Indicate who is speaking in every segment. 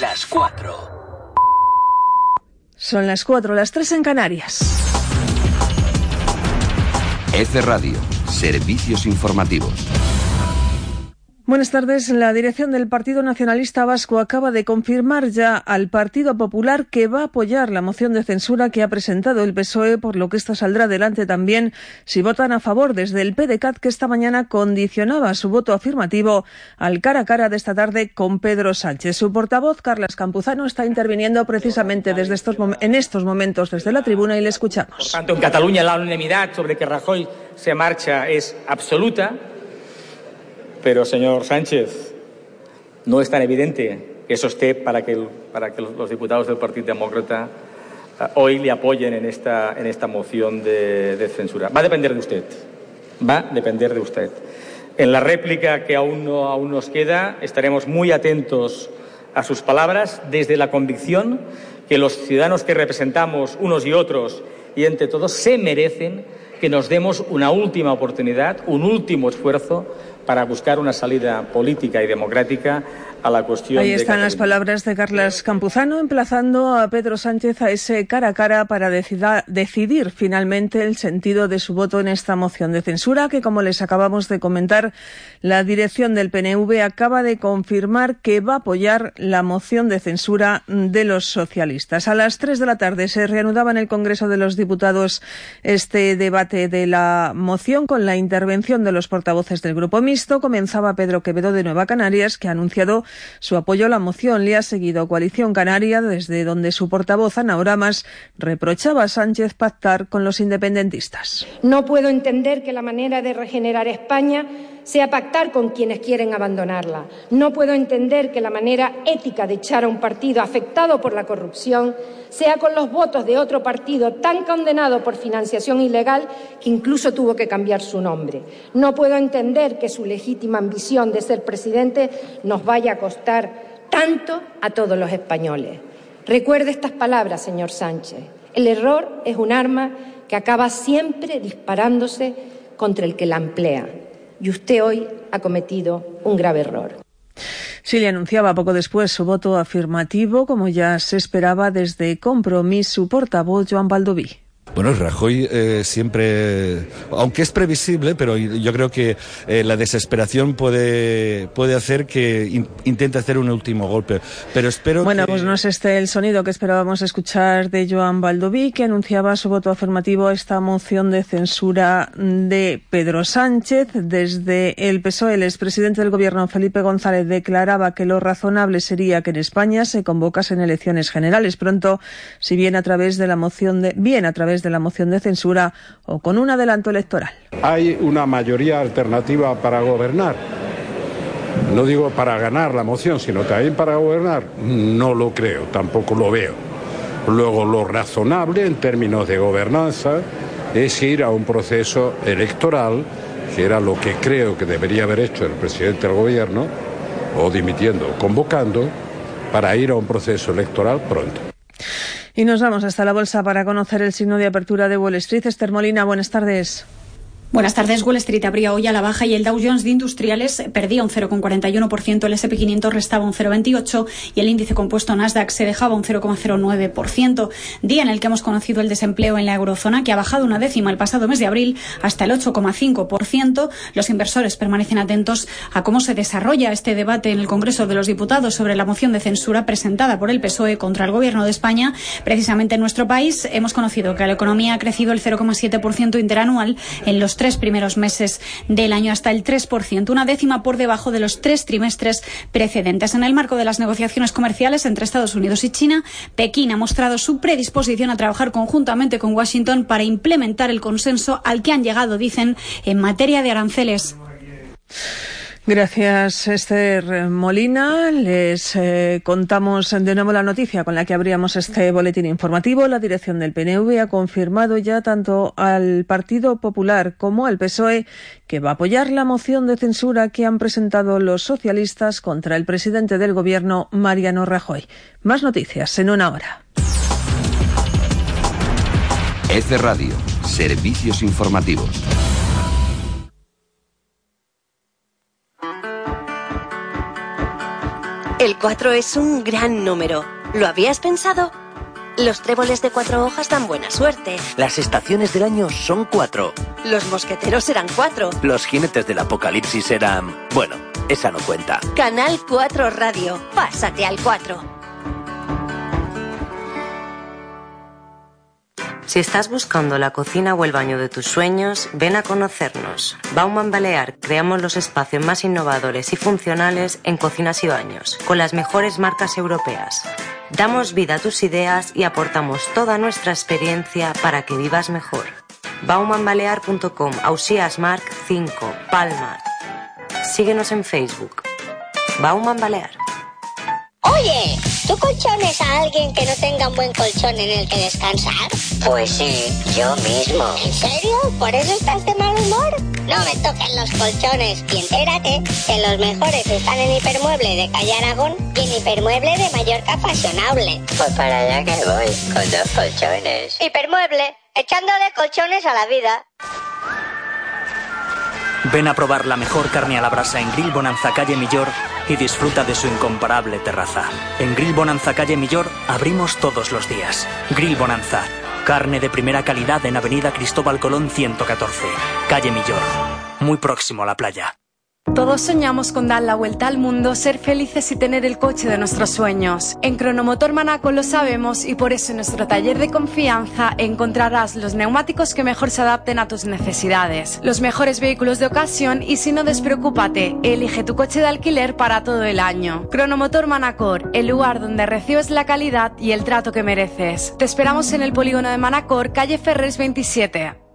Speaker 1: las 4.
Speaker 2: Son las 4, las 3 en Canarias.
Speaker 3: F Radio, servicios informativos.
Speaker 2: Buenas tardes. La dirección del Partido Nacionalista Vasco acaba de confirmar ya al Partido Popular que va a apoyar la moción de censura que ha presentado el PSOE, por lo que esta saldrá adelante también si votan a favor desde el PDCAT, que esta mañana condicionaba su voto afirmativo al cara a cara de esta tarde con Pedro Sánchez. Su portavoz, Carlas Campuzano, está interviniendo precisamente desde estos en estos momentos desde la tribuna y le escuchamos.
Speaker 4: Por en Cataluña la unanimidad sobre que Rajoy se marcha es absoluta pero, señor Sánchez, no es tan evidente que eso esté para que, para que los diputados del Partido Demócrata eh, hoy le apoyen en esta, en esta moción de, censura. Va a depender de usted. Va a depender de usted. En la réplica que aún, no, aún nos queda, estaremos muy atentos a sus palabras desde la convicción que los ciudadanos que representamos unos y otros y entre todos se merecen que nos demos una última oportunidad, un último esfuerzo para buscar una salida política y democrática a la cuestión.
Speaker 2: Ahí están las palabras de Carlos Campuzano, emplazando a Pedro Sánchez a ese cara a cara para decida, decidir finalmente el sentido de su voto en esta moción de censura, que como les acabamos de comentar, la dirección del PNV acaba de confirmar que va a apoyar la moción de censura de los socialistas. A las tres de la tarde se reanudaba en el Congreso de los Diputados este debate de la moción con la intervención de los portavoces del Grupo Mixto. Comenzaba Pedro Quevedo de Nueva Canarias, que ha anunciado su apoyo a la moción. Le ha seguido Coalición Canaria, desde donde su portavoz Ana Oramas reprochaba a Sánchez pactar con los independentistas.
Speaker 5: No puedo entender que la manera de regenerar España sea pactar con quienes quieren abandonarla. No puedo entender que la manera ética de echar a un partido afectado por la corrupción sea con los votos de otro partido tan condenado por financiación ilegal que incluso tuvo que cambiar su nombre. No puedo entender que su legítima ambición de ser presidente nos vaya a costar tanto a todos los españoles. Recuerde estas palabras, señor Sánchez. El error es un arma que acaba siempre disparándose contra el que la emplea. Y usted hoy ha cometido un grave error.
Speaker 2: Sí, le anunciaba poco después su voto afirmativo, como ya se esperaba desde Compromís su portavoz Joan Baldoví.
Speaker 6: Bueno, Rajoy eh, siempre, aunque es previsible, pero yo creo que eh, la desesperación puede, puede hacer que in, intente hacer un último golpe. Pero espero
Speaker 2: Bueno,
Speaker 6: que...
Speaker 2: pues no es este el sonido que esperábamos escuchar de Joan Baldoví, que anunciaba su voto afirmativo a esta moción de censura de Pedro Sánchez. Desde el PSOE, el expresidente del gobierno, Felipe González, declaraba que lo razonable sería que en España se convocasen elecciones generales pronto, si bien a través de la moción de, bien a través de de la moción de censura o con un adelanto electoral.
Speaker 7: Hay una mayoría alternativa para gobernar. No digo para ganar la moción, sino también para gobernar. No lo creo, tampoco lo veo. Luego, lo razonable en términos de gobernanza es ir a un proceso electoral, que era lo que creo que debería haber hecho el presidente del gobierno, o dimitiendo, convocando, para ir a un proceso electoral pronto.
Speaker 2: Y nos vamos hasta la bolsa para conocer el signo de apertura de Wall Street. Esther Molina, buenas tardes.
Speaker 8: Buenas tardes. Wall Street abría hoy a la baja y el Dow Jones de Industriales perdía un 0,41%, el S&P 500 restaba un 0,28% y el índice compuesto Nasdaq se dejaba un 0,09%. Día en el que hemos conocido el desempleo en la eurozona, que ha bajado una décima el pasado mes de abril hasta el 8,5%. Los inversores permanecen atentos a cómo se desarrolla este debate en el Congreso de los Diputados sobre la moción de censura presentada por el PSOE contra el Gobierno de España. Precisamente en nuestro país hemos conocido que la economía ha crecido el 0,7% interanual en los tres primeros meses del año hasta el 3%, una décima por debajo de los tres trimestres precedentes. En el marco de las negociaciones comerciales entre Estados Unidos y China, Pekín ha mostrado su predisposición a trabajar conjuntamente con Washington para implementar el consenso al que han llegado, dicen, en materia de aranceles.
Speaker 2: Gracias, Esther Molina. Les eh, contamos de nuevo la noticia con la que abríamos este boletín informativo. La dirección del PNV ha confirmado ya tanto al Partido Popular como al PSOE que va a apoyar la moción de censura que han presentado los socialistas contra el presidente del Gobierno, Mariano Rajoy. Más noticias en una hora.
Speaker 3: F Radio, servicios informativos.
Speaker 1: El 4 es un gran número. ¿Lo habías pensado? Los tréboles de cuatro hojas dan buena suerte.
Speaker 9: Las estaciones del año son cuatro.
Speaker 1: Los mosqueteros eran cuatro.
Speaker 9: Los jinetes del apocalipsis eran... Bueno, esa no cuenta.
Speaker 1: Canal 4 Radio. Pásate al 4.
Speaker 10: Si estás buscando la cocina o el baño de tus sueños, ven a conocernos. Bauman Balear creamos los espacios más innovadores y funcionales en cocinas y baños, con las mejores marcas europeas. Damos vida a tus ideas y aportamos toda nuestra experiencia para que vivas mejor. baumanbalear.com, Ausías Mark 5, Palma. Síguenos en Facebook. Bauman Balear.
Speaker 11: Oye, ¿tú colchones a alguien que no tenga un buen colchón en el que descansar?
Speaker 12: Pues sí, yo mismo.
Speaker 11: ¿En serio? ¿Por eso estás de mal humor? No me toquen los colchones y entérate que los mejores están en Hipermueble de Calle Aragón y en Hipermueble de Mallorca Fashionable.
Speaker 12: Pues para allá que voy, con dos colchones.
Speaker 11: Hipermueble, echándole colchones a la vida.
Speaker 13: Ven a probar la mejor carne a la brasa en Grill Bonanza Calle Millor y disfruta de su incomparable terraza. En Grill Bonanza Calle Millor abrimos todos los días. Grill Bonanza, carne de primera calidad en Avenida Cristóbal Colón 114, Calle Millor, muy próximo a la playa.
Speaker 14: Todos soñamos con dar la vuelta al mundo, ser felices y tener el coche de nuestros sueños. En Cronomotor Manaco lo sabemos y por eso en nuestro taller de confianza encontrarás los neumáticos que mejor se adapten a tus necesidades, los mejores vehículos de ocasión y si no despreocúpate, elige tu coche de alquiler para todo el año. Cronomotor Manacor, el lugar donde recibes la calidad y el trato que mereces. Te esperamos en el polígono de Manacor, calle Ferres 27.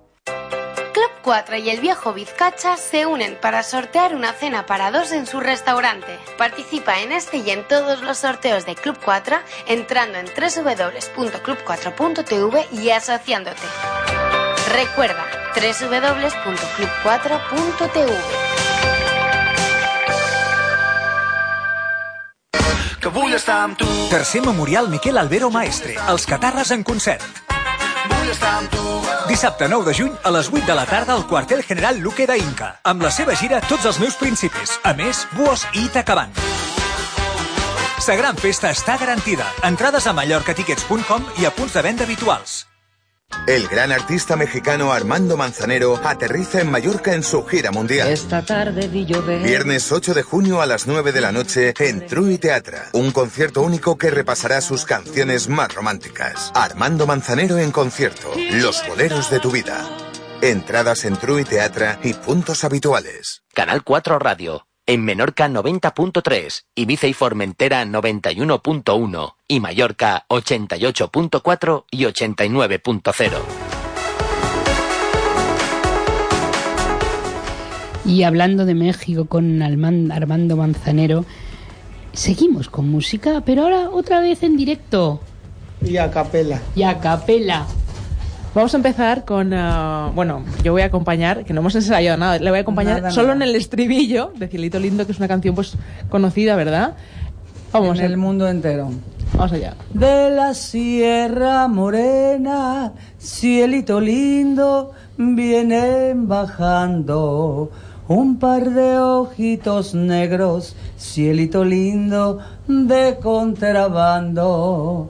Speaker 6: 4 y el viejo Vizcacha se unen para sortear una cena para dos en su restaurante. Participa en este y en todos los sorteos de Club 4 entrando en www.club4.tv y asociándote. Recuerda, www.club4.tv.
Speaker 15: Tercer Memorial Miquel Albero Maestre, els Catarres en concert. Dissabte 9 de juny a les 8 de la tarda al quartel general Luque da Inca. Amb la seva gira Tots els meus principis. A més, Buos i Itacabant. Sa gran festa està garantida. Entrades a mallorcatickets.com i a punts de venda habituals.
Speaker 16: El gran artista mexicano Armando Manzanero aterriza en Mallorca en su gira mundial.
Speaker 17: Esta tarde vi llover.
Speaker 16: Viernes 8 de junio a las 9 de la noche en True Teatra. Un concierto único que repasará sus canciones más románticas. Armando Manzanero en concierto. Los boleros de tu vida. Entradas en True Teatra y puntos habituales.
Speaker 9: Canal 4 Radio. En Menorca 90.3, Ibiza y Formentera 91.1 y Mallorca 88.4 y 89.0.
Speaker 18: Y hablando de México con Armando Manzanero, seguimos con música, pero ahora otra vez en directo.
Speaker 19: Y a capela.
Speaker 18: Y a capela.
Speaker 20: Vamos a empezar con. Uh, bueno, yo voy a acompañar, que no hemos ensayado nada, le voy a acompañar
Speaker 19: Nada,
Speaker 20: solo
Speaker 19: nada.
Speaker 20: en el estribillo de Cielito Lindo, que es una canción pues conocida, ¿verdad? Vamos
Speaker 19: en el mundo entero.
Speaker 20: Vamos allá.
Speaker 19: De la Sierra Morena, cielito lindo, vienen bajando un par de ojitos negros, cielito lindo de contrabando.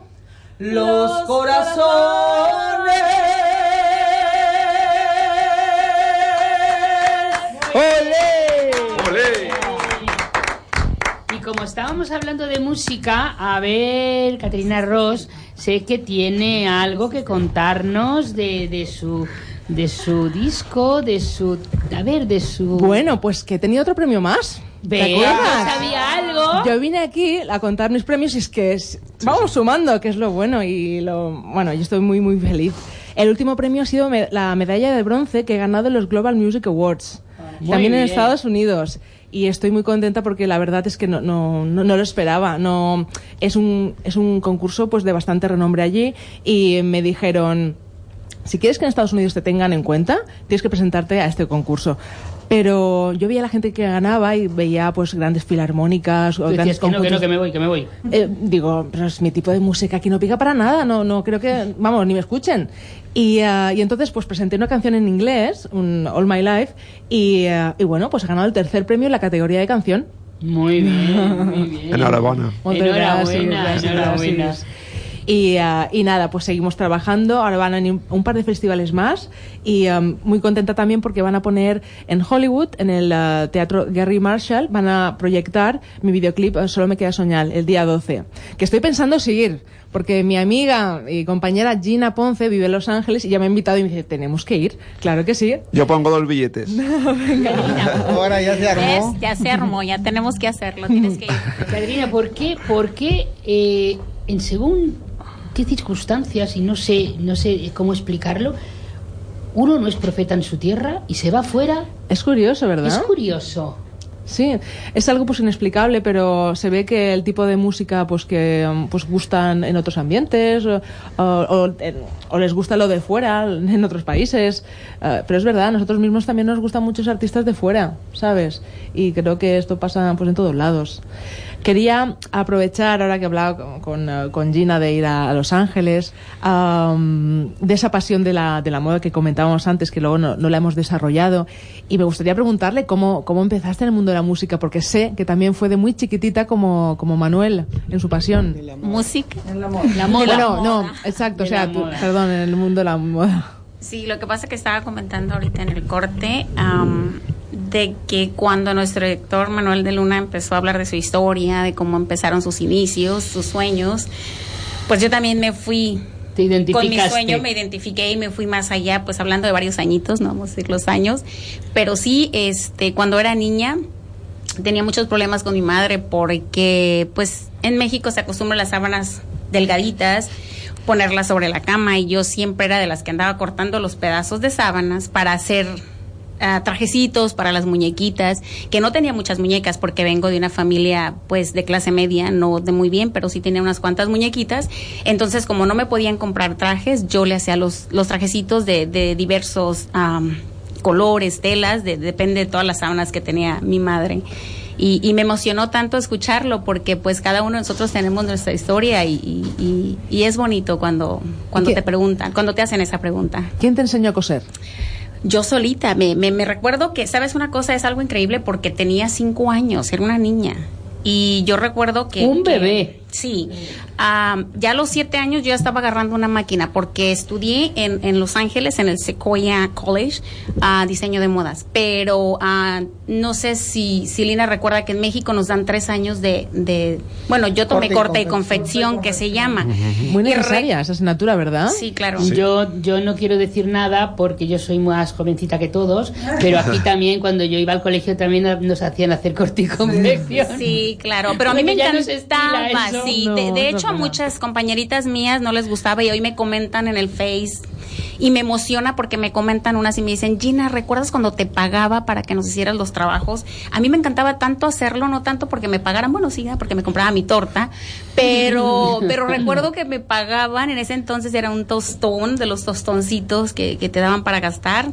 Speaker 19: los corazones.
Speaker 18: Y como estábamos hablando de música, a ver, Caterina Ross, sé que tiene algo que contarnos de, de su de su disco, de su a ver, de su
Speaker 20: Bueno, pues que tenía otro premio más. ¿Te acuerdas?
Speaker 18: sabía
Speaker 20: Yo vine aquí a contar mis premios y es que es- vamos sumando, que es lo bueno y lo bueno, yo estoy muy muy feliz. El último premio ha sido me- la medalla de bronce que he ganado en los Global Music Awards,
Speaker 18: Muy
Speaker 20: también en. Estados Unidos. y estoy muy contenta porque la verdad es que no, no, no, no lo esperaba. No, es, un, es un concurso pues de bastante renombre allí y me dijeron, si quieres que en Estados Unidos te tengan en cuenta, tienes que presentarte a este concurso. Pero yo veía a la gente que ganaba y veía pues grandes filarmónicas o grandes
Speaker 18: decías que no, que no, que me voy, que me voy.
Speaker 20: Eh, digo, pero es mi tipo de música aquí no pica para nada, no, no creo que, vamos, ni me escuchen. Y, ah, y entonces pues presenté una canción en inglés, un All My Life, y, ah, y bueno, pues he ganado el tercer premio en la categoría de canción.
Speaker 18: Muy bien, muy bien.
Speaker 21: Enhorabuena.
Speaker 18: Enhorabuena,
Speaker 20: gràcies,
Speaker 18: enhorabuena.
Speaker 20: Gràcies. Y, y nada, pues seguimos trabajando. Ahora van a ir un par de festivales más y am, muy contenta también porque van a poner en Hollywood, en el ah, Teatro Gary Marshall, van a proyectar mi videoclip eh, Solo me queda soñar el día 12. Que estoy pensando seguir porque mi amiga y compañera Gina Ponce vive en Los Ángeles y ya me ha invitado y me dice, tenemos que ir. Claro que sí.
Speaker 21: Yo pongo dos billetes.
Speaker 22: Ahora ya se armó.
Speaker 23: ¿Ves? Ya se armó, ya tenemos que hacerlo, tienes que ir.
Speaker 18: Caterina, ¿por qué, por qué eh, en según qué circunstancias, y no sé, no sé cómo explicarlo, uno no es profeta en su tierra y se va fuera?
Speaker 20: Es curioso, ¿verdad?
Speaker 18: Es curioso.
Speaker 20: Sí, es algo pues inexplicable, pero se ve que el tipo de música pues que pues gustan en otros ambientes o, les gusta lo de fuera en otros países. Eh, pero es verdad, nosotros mismos también nos gustan muchos artistas de fuera, ¿sabes? Y creo que esto pasa pues en todos lados. Quería aprovechar, ahora que he hablado con, con, eh, con Gina de ir a, a Los Ángeles, am, de esa pasión de la, de la moda que comentábamos antes, que luego no, no la hemos desarrollado. Y me gustaría preguntarle cómo, cómo empezaste en el mundo de la música, porque sé que también fue de muy chiquitita como, como Manuel en su pasión.
Speaker 23: Música.
Speaker 22: La moda.
Speaker 18: La moda.
Speaker 20: Bueno, no, exacto, o sea, tú- perdón, en el mundo de la moda.
Speaker 23: Sí, lo que pasa es que estaba comentando ahorita en el corte am, de que cuando nuestro director Manuel de Luna empezó a hablar de su historia, de cómo empezaron sus inicios, sus sueños, pues yo también me fui
Speaker 18: Te
Speaker 23: con mi sueño, me identifiqué y me fui más allá, pues hablando de varios añitos, no vamos a decir los años, pero sí, este, cuando era niña tenía muchos problemas con mi madre porque, pues, en México se acostumbran las sábanas delgaditas, ponerlas sobre la cama y yo siempre era de las que andaba cortando los pedazos de sábanas para hacer ah, trajecitos para las muñequitas, que no tenía muchas muñecas porque vengo de una familia pues de clase media, no de muy bien, pero sí tenía unas cuantas muñequitas. Entonces, como no me podían comprar trajes, yo le hacía los, los trajecitos de, de diversos am, colores, telas, de- depende de todas las sábanas que tenía mi madre. Y, y me emocionó tanto escucharlo porque pues cada uno de nosotros tenemos nuestra historia y, y- y- es bonito cuando, cuando te preguntan, cuando te hacen esa pregunta.
Speaker 20: ¿Quién te enseñó a coser?
Speaker 23: Yo solita, me, me, me recuerdo que, ¿sabes una cosa? Es algo increíble porque tenía cinco años, era una niña. Y yo recuerdo que...
Speaker 18: Un
Speaker 23: que-
Speaker 18: bebé.
Speaker 23: Sí. Ah, ya a los siete años yo ya estaba agarrando una máquina porque estudié en, en Los Ángeles, en el Sequoia College, ah, diseño de modas. Pero ah, no sé si, si Lina recuerda que en México nos dan tres años de... de bueno, yo tomé
Speaker 22: Corte y
Speaker 23: corte y
Speaker 22: confección.
Speaker 23: que se llama.
Speaker 20: Muy necesaria esa asignatura, ¿verdad?
Speaker 23: Sí, claro.
Speaker 18: Yo, yo no quiero decir nada porque yo soy más jovencita que todos, pero aquí también cuando yo iba al colegio también nos hacían hacer corte y confección.
Speaker 23: Sí, claro, pero a mí me encantaba. Sí.
Speaker 20: No,
Speaker 23: de, de
Speaker 20: no
Speaker 23: hecho, a muchas compañeritas mías no les gustaba y hoy me comentan en el Face y me emociona porque me comentan unas y me dicen, Gina, ¿recuerdas cuando te pagaba para que nos hicieras los trabajos? A mí me encantaba tanto hacerlo, no tanto porque me pagaran, bueno, sí, porque me compraba mi torta, pero, pero recuerdo que me pagaban, en ese entonces era un tostón, de los tostoncitos que, que te daban para gastar.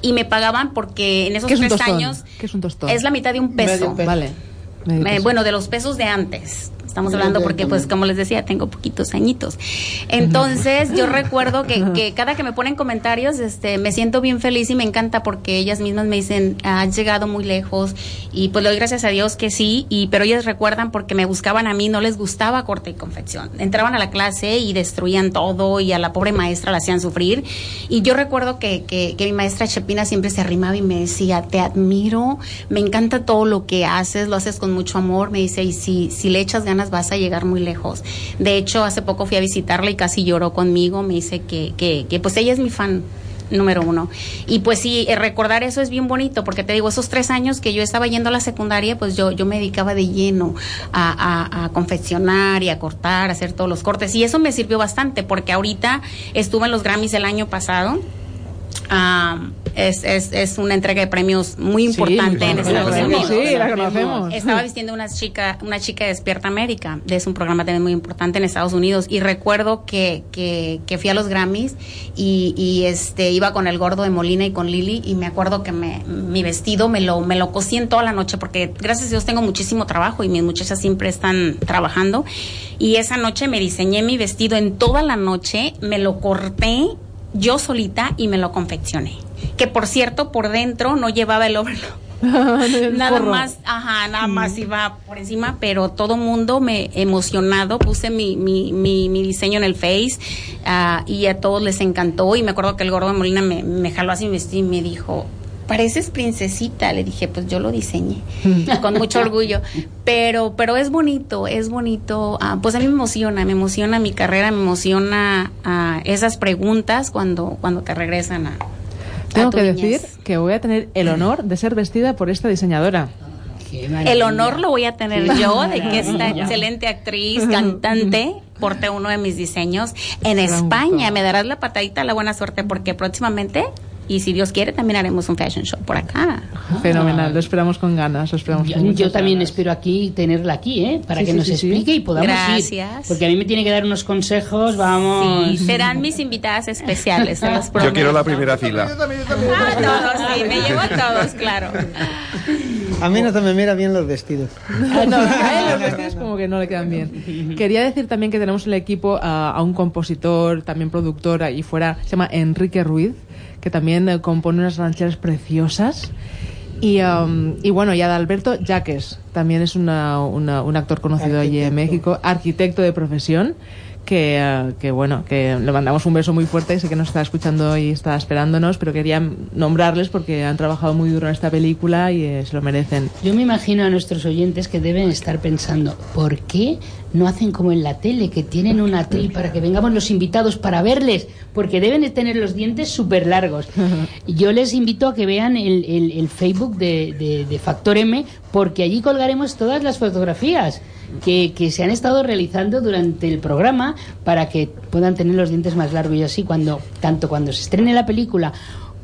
Speaker 23: Y me pagaban porque en esos
Speaker 20: ¿Qué es un
Speaker 23: tres
Speaker 20: tostón?
Speaker 23: años
Speaker 20: ¿Qué es un tostón?
Speaker 23: es la mitad de un peso.
Speaker 22: Medio peso.
Speaker 20: Vale. Medio
Speaker 23: Eh, bueno, de los pesos de antes. Estamos hablando porque, pues, como les decía, tengo poquitos añitos. Entonces, yo recuerdo que, que cada que me ponen comentarios, este, me siento bien feliz y me encanta porque ellas mismas me dicen, has llegado muy lejos y pues le doy gracias a Dios que sí, y pero ellas recuerdan porque me buscaban a mí, no les gustaba corte y confección. Entraban a la clase y destruían todo y a la pobre maestra la hacían sufrir. Y yo recuerdo que, que, que mi maestra Chepina siempre se arrimaba y me decía, te admiro, me encanta todo lo que haces, lo haces con mucho amor, me dice, y si, si le echas ganas vas a llegar muy lejos. De hecho, hace poco fui a visitarla y casi lloró conmigo, me dice que, que, que pues ella es mi fan número uno. Y pues sí, eh, recordar eso es bien bonito, porque te digo, esos tres años que yo estaba yendo a la secundaria, pues yo, yo me dedicaba de lleno a, confeccionar y a cortar, a hacer todos los cortes. Y eso me sirvió bastante, porque ahorita estuve en los Grammys el año pasado. Es, es, es una entrega de premios muy importante en. Estados Unidos.
Speaker 20: sí, la conocemos.
Speaker 23: Estaba vistiendo una chica, una chica de Despierta América, es un programa también muy importante en Estados Unidos. Y recuerdo que, que, que fui a los Grammys y, y este iba con el gordo de Molina y con Lili y me acuerdo que me, mi vestido me lo, me lo cosí en toda la noche porque gracias a Dios tengo muchísimo trabajo y mis muchachas siempre están trabajando. Y esa noche me diseñé mi vestido en toda la noche, me lo corté yo solita y me lo confeccioné. Que por cierto, por dentro no llevaba el overlock. nada
Speaker 20: forro.
Speaker 23: más, ajá, nada más iba por encima, pero todo mundo me emocionado, puse mi, mi, mi, mi diseño en el Face ah, y a todos les encantó y me acuerdo que el gordo de Molina me, me jaló así y me dijo, pareces princesita, le dije, pues yo lo diseñé, con mucho orgullo, pero, pero es bonito, es bonito, ah, pues a mí me emociona, me emociona mi carrera, me emociona ah, esas preguntas cuando, cuando te regresan a...
Speaker 20: Tengo que
Speaker 23: niñez.
Speaker 20: decir que voy a tener el honor de ser vestida por esta diseñadora.
Speaker 23: El honor lo voy a tener yo de que esta excelente actriz, cantante, porte uno de mis diseños en España. Me darás la patadita, la buena suerte, porque próximamente, y si Dios quiere, también haremos un fashion show por acá.
Speaker 20: Fenomenal, lo esperamos con ganas. Lo esperamos
Speaker 18: Yo,
Speaker 20: con
Speaker 18: yo también
Speaker 20: ganas.
Speaker 18: espero aquí tenerla aquí, ¿eh? Para
Speaker 20: Sí,
Speaker 18: que
Speaker 20: sí,
Speaker 18: nos
Speaker 20: sí, sí.
Speaker 18: explique y podamos
Speaker 23: Gracias.
Speaker 18: ir. Porque a mí me tiene que dar unos consejos, vamos.
Speaker 23: Sí, serán mis invitadas especiales, se los
Speaker 24: Yo quiero la primera fila.
Speaker 23: Ah, todos, sí, me llevo a todos, claro.
Speaker 22: A mí no se me mira bien los vestidos.
Speaker 20: Ah, no, a él los vestidos como que no le quedan bien. Quería decir también que tenemos en el equipo a, a un compositor, también productor, ahí fuera, se llama Enrique Ruiz, que también eh, compone unas rancheras preciosas. Y, um, y bueno, y Adalberto Jaques, también es una, una- un actor conocido allí en México, arquitecto de profesión, que, eh, que bueno, que le mandamos un beso muy fuerte, sé que nos está escuchando y está esperándonos, pero quería nombrarles porque han trabajado muy duro en esta película y eh, se lo merecen.
Speaker 18: Yo me imagino a nuestros oyentes que deben estar pensando, ¿por qué no hacen como en la tele, que tienen una atril para que vengamos los invitados para verles? Porque deben de tener los dientes súper largos. Yo les invito a que vean el, el- el Facebook de, de- de Factor M, porque allí colgaremos todas las fotografías que, que se han estado realizando durante el programa para que puedan tener los dientes más largos. Y así, cuando, tanto cuando se estrene la película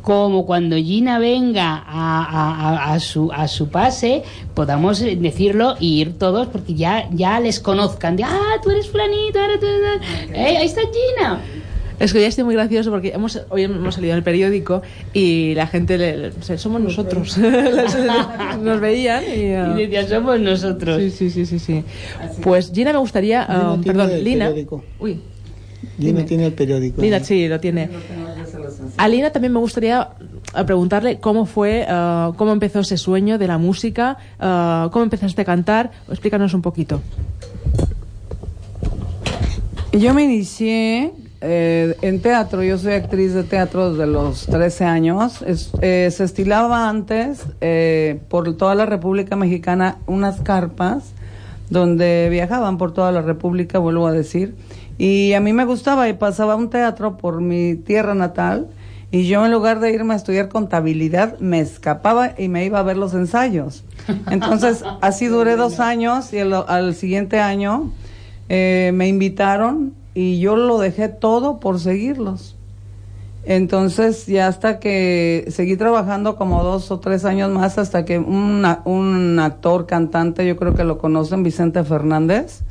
Speaker 18: como cuando Gina venga a, a- a- a su, a su pase, podamos eh, decirlo y ir todos porque ya, ya les conozcan. De, ah, tú eres flanito, ahora tú eres... Eh, ahí está Gina.
Speaker 20: Es que ya estoy muy gracioso porque hemos, hoy hemos salido en el periódico y la gente, le, le- somos nosotros, nos veían y... eh,
Speaker 18: Y decían, somos nosotros.
Speaker 20: Sí, sí, sí, sí, sí. Pues Gina me gustaría,
Speaker 22: Gina
Speaker 20: um,
Speaker 22: tiene
Speaker 20: perdón,
Speaker 22: el
Speaker 20: Lina.
Speaker 22: periódico.
Speaker 20: Uy,
Speaker 22: Lina
Speaker 20: Dime.
Speaker 22: tiene el periódico.
Speaker 20: Lina, sí, lo tiene. A Lina también me gustaría eh, preguntarle cómo fue, eh, cómo empezó ese sueño de la música, eh, cómo empezaste a cantar. Explícanos un poquito.
Speaker 19: Yo me inicié eh, en teatro, yo soy actriz de teatro desde los 13 años. Se estilaba antes por toda la República Mexicana unas carpas donde viajaban por toda la República, vuelvo a decir. Y a mí me gustaba y pasaba un teatro por mi tierra natal. Y yo en lugar de irme a estudiar contabilidad, me escapaba y me iba a ver los ensayos. Entonces, así duré dos años y el- al siguiente año eh, me invitaron y yo lo dejé todo por seguirlos. Entonces, ya hasta que seguí trabajando como dos o tres años más, hasta que un actor, cantante, yo creo que lo conocen, Vicente Fernández,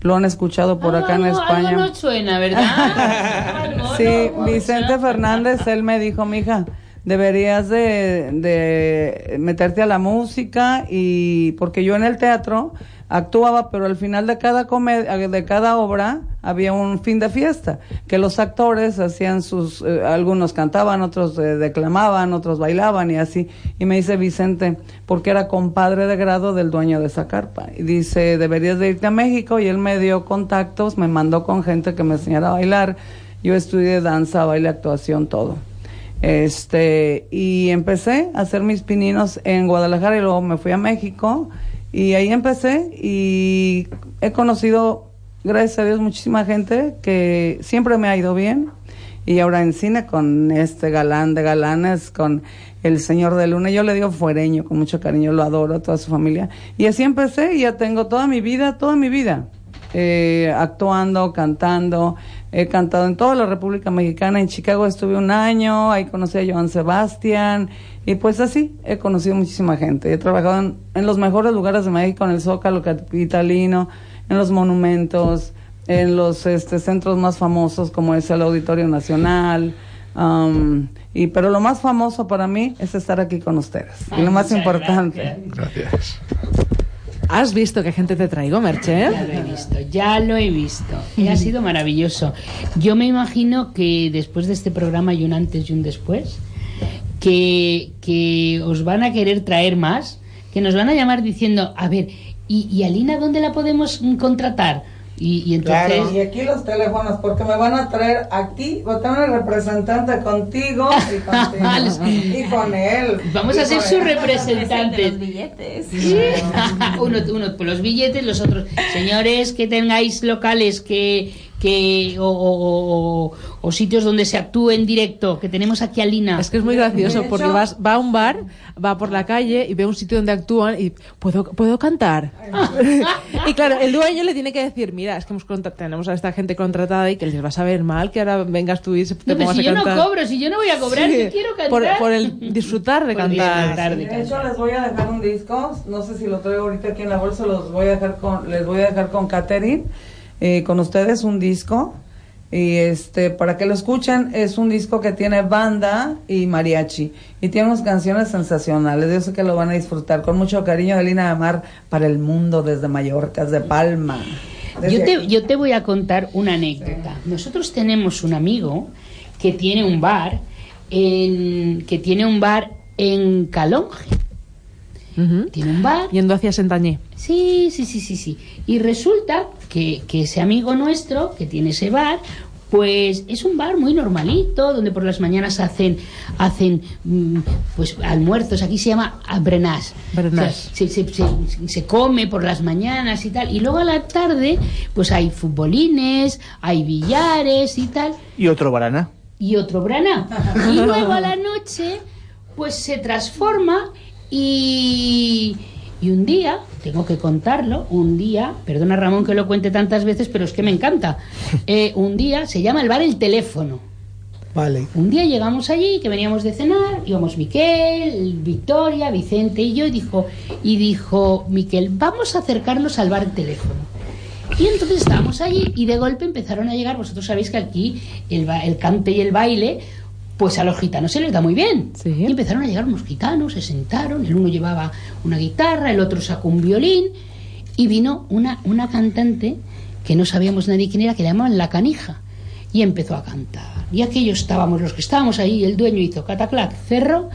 Speaker 19: lo han escuchado por acá en España.
Speaker 18: Algo no suena, ¿verdad? Algo
Speaker 19: Sí,
Speaker 18: no
Speaker 19: Vicente Fernández, él me dijo, mija, deberías de, de meterte a la música y porque yo en el teatro actuaba, pero al final de cada comedia, de cada obra había un fin de fiesta, que los actores hacían sus, eh, algunos cantaban, otros eh, declamaban, otros bailaban y así. Y me dice Vicente, porque era compadre de grado del dueño de esa carpa. Y dice, deberías de irte a México y él me dio contactos, me mandó con gente que me enseñara a bailar. Yo estudié danza, baile, actuación, todo. Este, y empecé a hacer mis pininos en Guadalajara y luego me fui a México y ahí empecé y he conocido, gracias a Dios, muchísima gente que siempre me ha ido bien y ahora en cine con este galán de galanes, con el señor de luna, yo le digo fuereño, con mucho cariño, lo adoro, toda su familia. Y así empecé y ya tengo toda mi vida, toda mi vida, eh, actuando, cantando, He cantado en toda la República Mexicana. En Chicago estuve un año, ahí conocí a Joan Sebastián. Y pues así, he conocido muchísima gente. He trabajado en, en los mejores lugares de México, en el Zócalo Capitalino, en los monumentos, en los este, centros más famosos como es el Auditorio Nacional. um, y pero lo más famoso para mí es estar aquí con ustedes. y lo más importante.
Speaker 25: Gracias.
Speaker 20: ¿Has visto qué gente te traigo, Merche?
Speaker 18: Ya lo he visto, ya lo he visto. Y ha sido maravilloso. Yo me imagino que después de este programa hay un antes y un después, que, que os van a querer traer más, que nos van a llamar diciendo, a ver, ¿y, y Alina dónde la podemos contratar? Y, y entonces...
Speaker 19: Claro, y aquí los teléfonos, porque me van a traer aquí, voy a tener representante contigo y contigo, y con él.
Speaker 18: Vamos
Speaker 19: Y
Speaker 18: a ser sus representantes.
Speaker 23: billetes.
Speaker 18: Sí. uno, uno por los billetes, los otros. Señores que tengáis locales que, que o, o- o- o sitios donde se actúe en directo, que tenemos aquí a Lina.
Speaker 20: Es que es muy gracioso porque vas, va a un bar, va por la calle y ve un sitio donde actúan y ¿puedo, ¿puedo cantar? y claro, el dueño le tiene que decir, mira, es que hemos tenemos a esta gente contratada y que les va a saber mal que ahora vengas tú y se- te
Speaker 18: No, pero
Speaker 20: pongas
Speaker 18: si
Speaker 20: a
Speaker 18: yo no cobro, si yo no voy a cobrar,
Speaker 20: Sí,
Speaker 18: yo quiero cantar.
Speaker 20: Por, por el disfrutar de cantar.
Speaker 18: disfrutar de
Speaker 19: De hecho, les voy a dejar un disco. No sé si lo traigo ahorita aquí en la bolsa. Los voy a dejar con, les voy a dejar con Catherine, eh, con ustedes un disco. Y este, para que lo escuchen, es un disco que tiene banda y mariachi. Y tiene unas canciones sensacionales. Yo sé que lo van a disfrutar con mucho cariño de Lina de Mar para el mundo desde Mallorca, desde Palma. Desde
Speaker 18: Yo te, yo te voy a contar una anécdota. Nosotros tenemos un amigo que tiene un bar en, que tiene un bar en Calonge. Tiene un bar.
Speaker 20: Yendo hacia Sentañé.
Speaker 18: Sí, sí, sí, sí, sí. Y resulta que, que ese amigo nuestro que tiene ese bar, pues es un bar muy normalito, donde por las mañanas hacen, hacen mm, pues almuerzos, aquí se llama brenás.
Speaker 20: Brenás.
Speaker 18: O sea, se, se- se- se come por las mañanas y tal. Y luego a la tarde, pues hay futbolines, hay billares y tal
Speaker 24: Y otro barana.
Speaker 18: y otro brana. Y luego a la noche, pues se transforma y, y un día, tengo que contarlo, un día, perdona Ramón que lo cuente tantas veces, pero es que me encanta, eh, un día se llama el bar El Teléfono.
Speaker 22: Vale.
Speaker 18: Un día llegamos allí, que veníamos de cenar, íbamos Miquel, Victoria, Vicente y yo, y dijo, y dijo Miquel, vamos a acercarnos al bar El Teléfono. Y entonces estábamos allí y de golpe empezaron a llegar, vosotros sabéis que aquí el, el cante y el baile, pues a los gitanos se les da muy bien. Y empezaron a llegar unos gitanos, se sentaron, el uno llevaba una guitarra, el otro sacó un violín, y vino una, una cantante que no sabíamos nadie quién era, que le llamaban La Canija, y empezó a cantar. Y aquellos estábamos, los que estábamos ahí, el dueño hizo cataclac, cerro,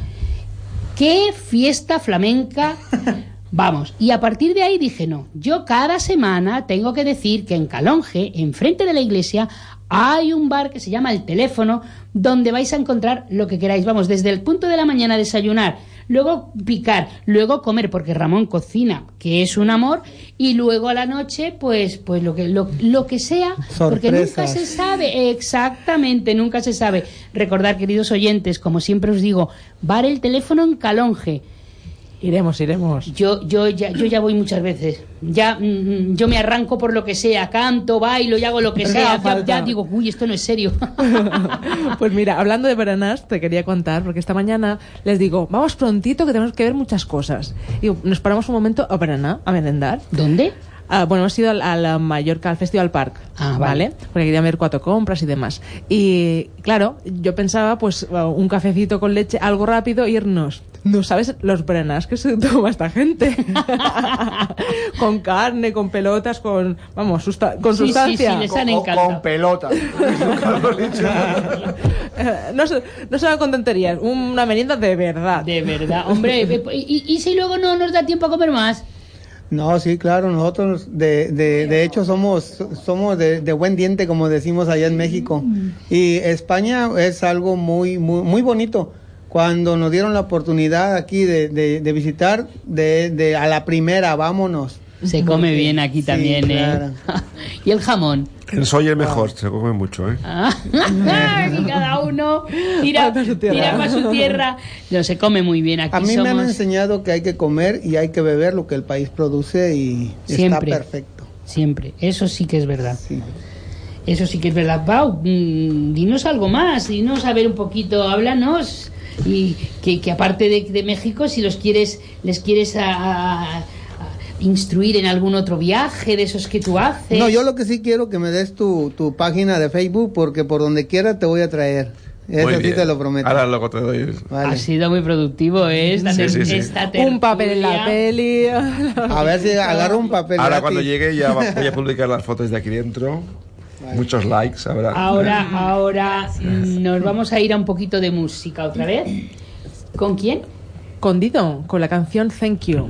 Speaker 18: qué fiesta flamenca. Vamos, y a partir de ahí dije, no, yo cada semana tengo que decir que en Calonge, enfrente de la iglesia, hay un bar que se llama El Teléfono, donde vais a encontrar lo que queráis. Vamos, desde el punto de la mañana desayunar, luego picar, luego comer, porque Ramón cocina, que es un amor, y luego a la noche, pues, pues lo que, lo, lo que sea, porque nunca se sabe, exactamente, nunca se sabe. Recordad, queridos oyentes, como siempre os digo, bar El Teléfono en Calonge.
Speaker 20: Iremos, iremos.
Speaker 18: Yo, yo, ya, yo ya voy muchas veces. Ya mm, yo me arranco por lo que sea, canto, bailo y hago lo que sea. Ya, ya digo, uy, esto no es serio.
Speaker 20: Pues mira, hablando de veranas, te quería contar, porque esta mañana les digo, vamos prontito que tenemos que ver muchas cosas. Y nos paramos un momento a veraná, a merendar.
Speaker 18: ¿Dónde?
Speaker 20: Ah, bueno, hemos ido al- a la Mallorca, al Festival Park,
Speaker 18: Ah,
Speaker 20: ¿vale?
Speaker 18: vale.
Speaker 20: Porque quería ver cuatro compras y demás. Y claro, yo pensaba, pues, un cafecito con leche, algo rápido, irnos. No sabes los berenás que se toma esta gente. con carne, con pelotas, con, vamos, susta- con
Speaker 18: Sí, sí,
Speaker 20: sustancia.
Speaker 18: sí, les han
Speaker 24: Con, con pelota.
Speaker 20: Eh, no, se, no se van con tonterías, una merienda de verdad.
Speaker 18: De verdad, hombre. ¿Y, y si luego no nos da tiempo a comer más?
Speaker 22: No, sí, claro, nosotros de, de, de hecho somos, somos de, de buen diente, como decimos allá en México. Y España es algo muy, muy, muy bonito. Cuando nos dieron la oportunidad aquí de, de, de visitar, de, de a la primera, vámonos.
Speaker 18: Se come bien aquí
Speaker 22: sí,
Speaker 18: también, ¿eh?
Speaker 22: claro.
Speaker 18: y el jamón.
Speaker 25: En Soy el mejor, se come mucho, ¿eh?
Speaker 18: Ah, y cada uno tira
Speaker 22: para su tierra.
Speaker 18: tira para su tierra. No, se come muy bien. Aquí
Speaker 22: A mí me han enseñado que hay que comer y hay que beber lo que el país produce y
Speaker 18: Siempre.
Speaker 22: está perfecto.
Speaker 18: siempre. Eso sí que es verdad. Eso sí que es verdad, Pau. Mm, dinos algo más, dinos a ver un poquito, háblanos. Y que, que aparte de, de México, si los quieres, les quieres a instruir en algún otro viaje de esos que tú haces.
Speaker 22: No, yo lo que sí quiero que me des tu, tu página de Facebook porque por donde quiera te voy a traer. Eso sí te lo prometo.
Speaker 24: Ahora luego te doy.
Speaker 18: Ha sido muy productivo, ¿eh? Esta,
Speaker 24: Sí, sí, sí.
Speaker 18: esta
Speaker 20: Un papel en la peli.
Speaker 22: A ver si agarro un papel.
Speaker 24: Ahora
Speaker 22: gratis.
Speaker 24: cuando llegue ya va- voy a publicar las fotos de aquí dentro. Muchos likes habrá.
Speaker 18: Ahora, ahora mm, nos vamos a ir a un poquito de música otra vez. ¿Con quién?
Speaker 20: Con Dido, con la canción Thank You.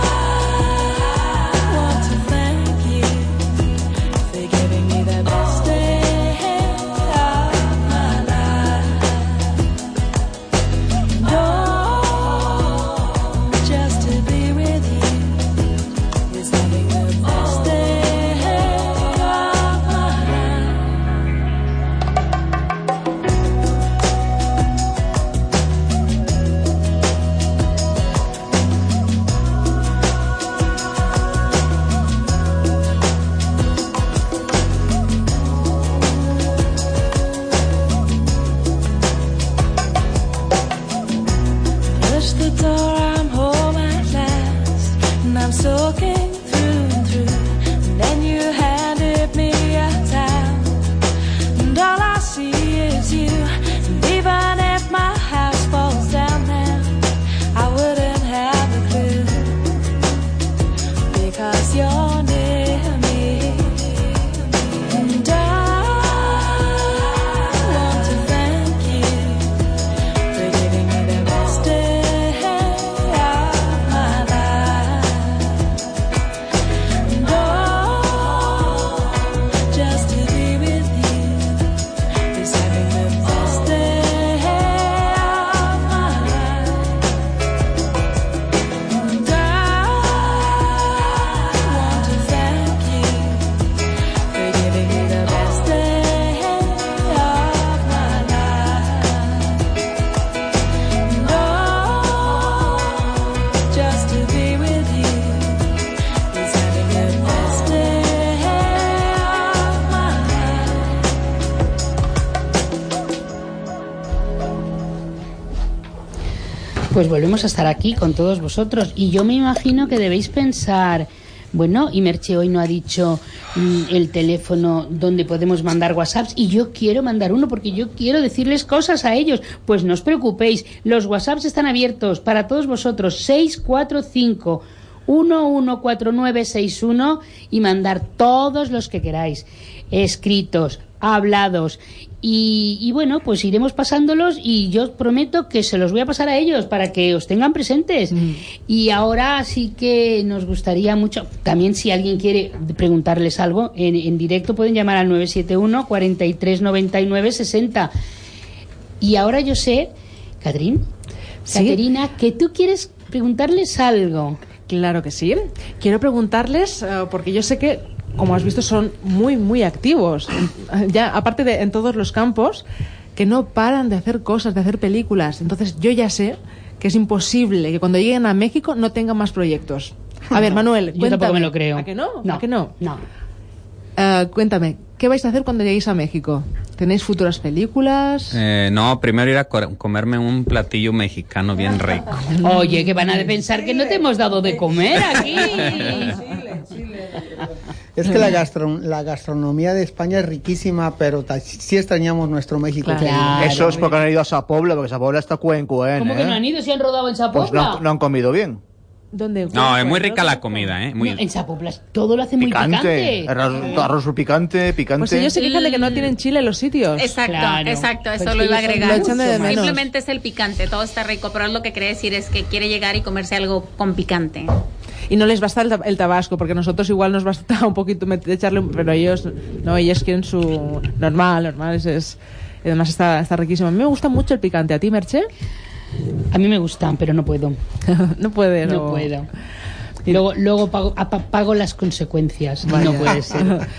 Speaker 18: Pues volvemos a estar aquí con todos vosotros. Y yo me imagino que debéis pensar, bueno, y Merche hoy no ha dicho mm, el teléfono donde podemos mandar WhatsApps y yo quiero mandar uno porque yo quiero decirles cosas a ellos. Pues no os preocupéis, los WhatsApps están abiertos para todos vosotros. 645 114961 y mandar todos los que queráis, escritos, hablados. Y, y bueno, pues iremos pasándolos y yo prometo que se los voy a pasar a ellos para que os tengan presentes. Y ahora sí que nos gustaría mucho, también si alguien quiere preguntarles algo, en, en directo pueden llamar al 971 43 99 60. Y ahora yo sé, Catrín,
Speaker 20: Sí.
Speaker 18: Caterina, que tú quieres preguntarles algo.
Speaker 20: Claro que sí. Quiero preguntarles, eh, porque yo sé que, como has visto, son muy, muy activos. Ya, aparte de en todos los campos, que no paran de hacer cosas, de hacer películas. Entonces, yo ya sé que es imposible que cuando lleguen a México no tengan más proyectos. A ver, Manuel,
Speaker 18: Yo tampoco
Speaker 20: cuéntame.
Speaker 18: me lo creo.
Speaker 20: ¿A que no?
Speaker 18: No,
Speaker 20: ¿A que no?
Speaker 18: No.
Speaker 20: Eh, cuéntame, ¿qué vais a hacer cuando lleguéis a México? ¿Tenéis futuras películas?
Speaker 26: Eh, no, primero ir a co- comerme un platillo mexicano bien rico.
Speaker 18: Oye, que van a pensar que no te hemos dado de comer aquí.
Speaker 22: Es que la, gastro- la gastronomía de España es riquísima, pero sí extrañamos nuestro México.
Speaker 27: Eso es porque han ido a Sa Pobla, porque Sa Pobla está cuencuén,
Speaker 18: ¿Cómo que
Speaker 27: ¿eh?
Speaker 18: no han ido si han rodado en
Speaker 27: Pues
Speaker 18: Zapopla?
Speaker 27: no, no han comido bien.
Speaker 20: ¿Dónde?
Speaker 26: No, es muy rica la comida, ¿eh? Muy...
Speaker 18: No, en Zapopla todo lo hace muy picante.
Speaker 27: Arroz, arroz picante, picante.
Speaker 20: Pues ellos se quejan de que no tienen chile en los sitios.
Speaker 23: Exacto,
Speaker 18: Claro.
Speaker 23: exacto, eso
Speaker 18: Pues
Speaker 23: lo iba a agregar. Simplemente es el picante, todo está rico, pero lo que quiere decir es que quiere llegar y comerse algo con picante.
Speaker 20: Y no les basta el, el tabasco, porque nosotros igual nos basta un poquito echarle, un- pero ellos no, ellos quieren su normal, normal, es, es- además está, está riquísimo. A mí me gusta mucho el picante. ¿A ti, Merche?
Speaker 18: A mí me gustan, pero no puedo.
Speaker 20: no puede,
Speaker 18: No
Speaker 20: no.
Speaker 18: puedo. Luego, luego pago, pago las consecuencias.
Speaker 20: Vaya.
Speaker 18: No puede ser.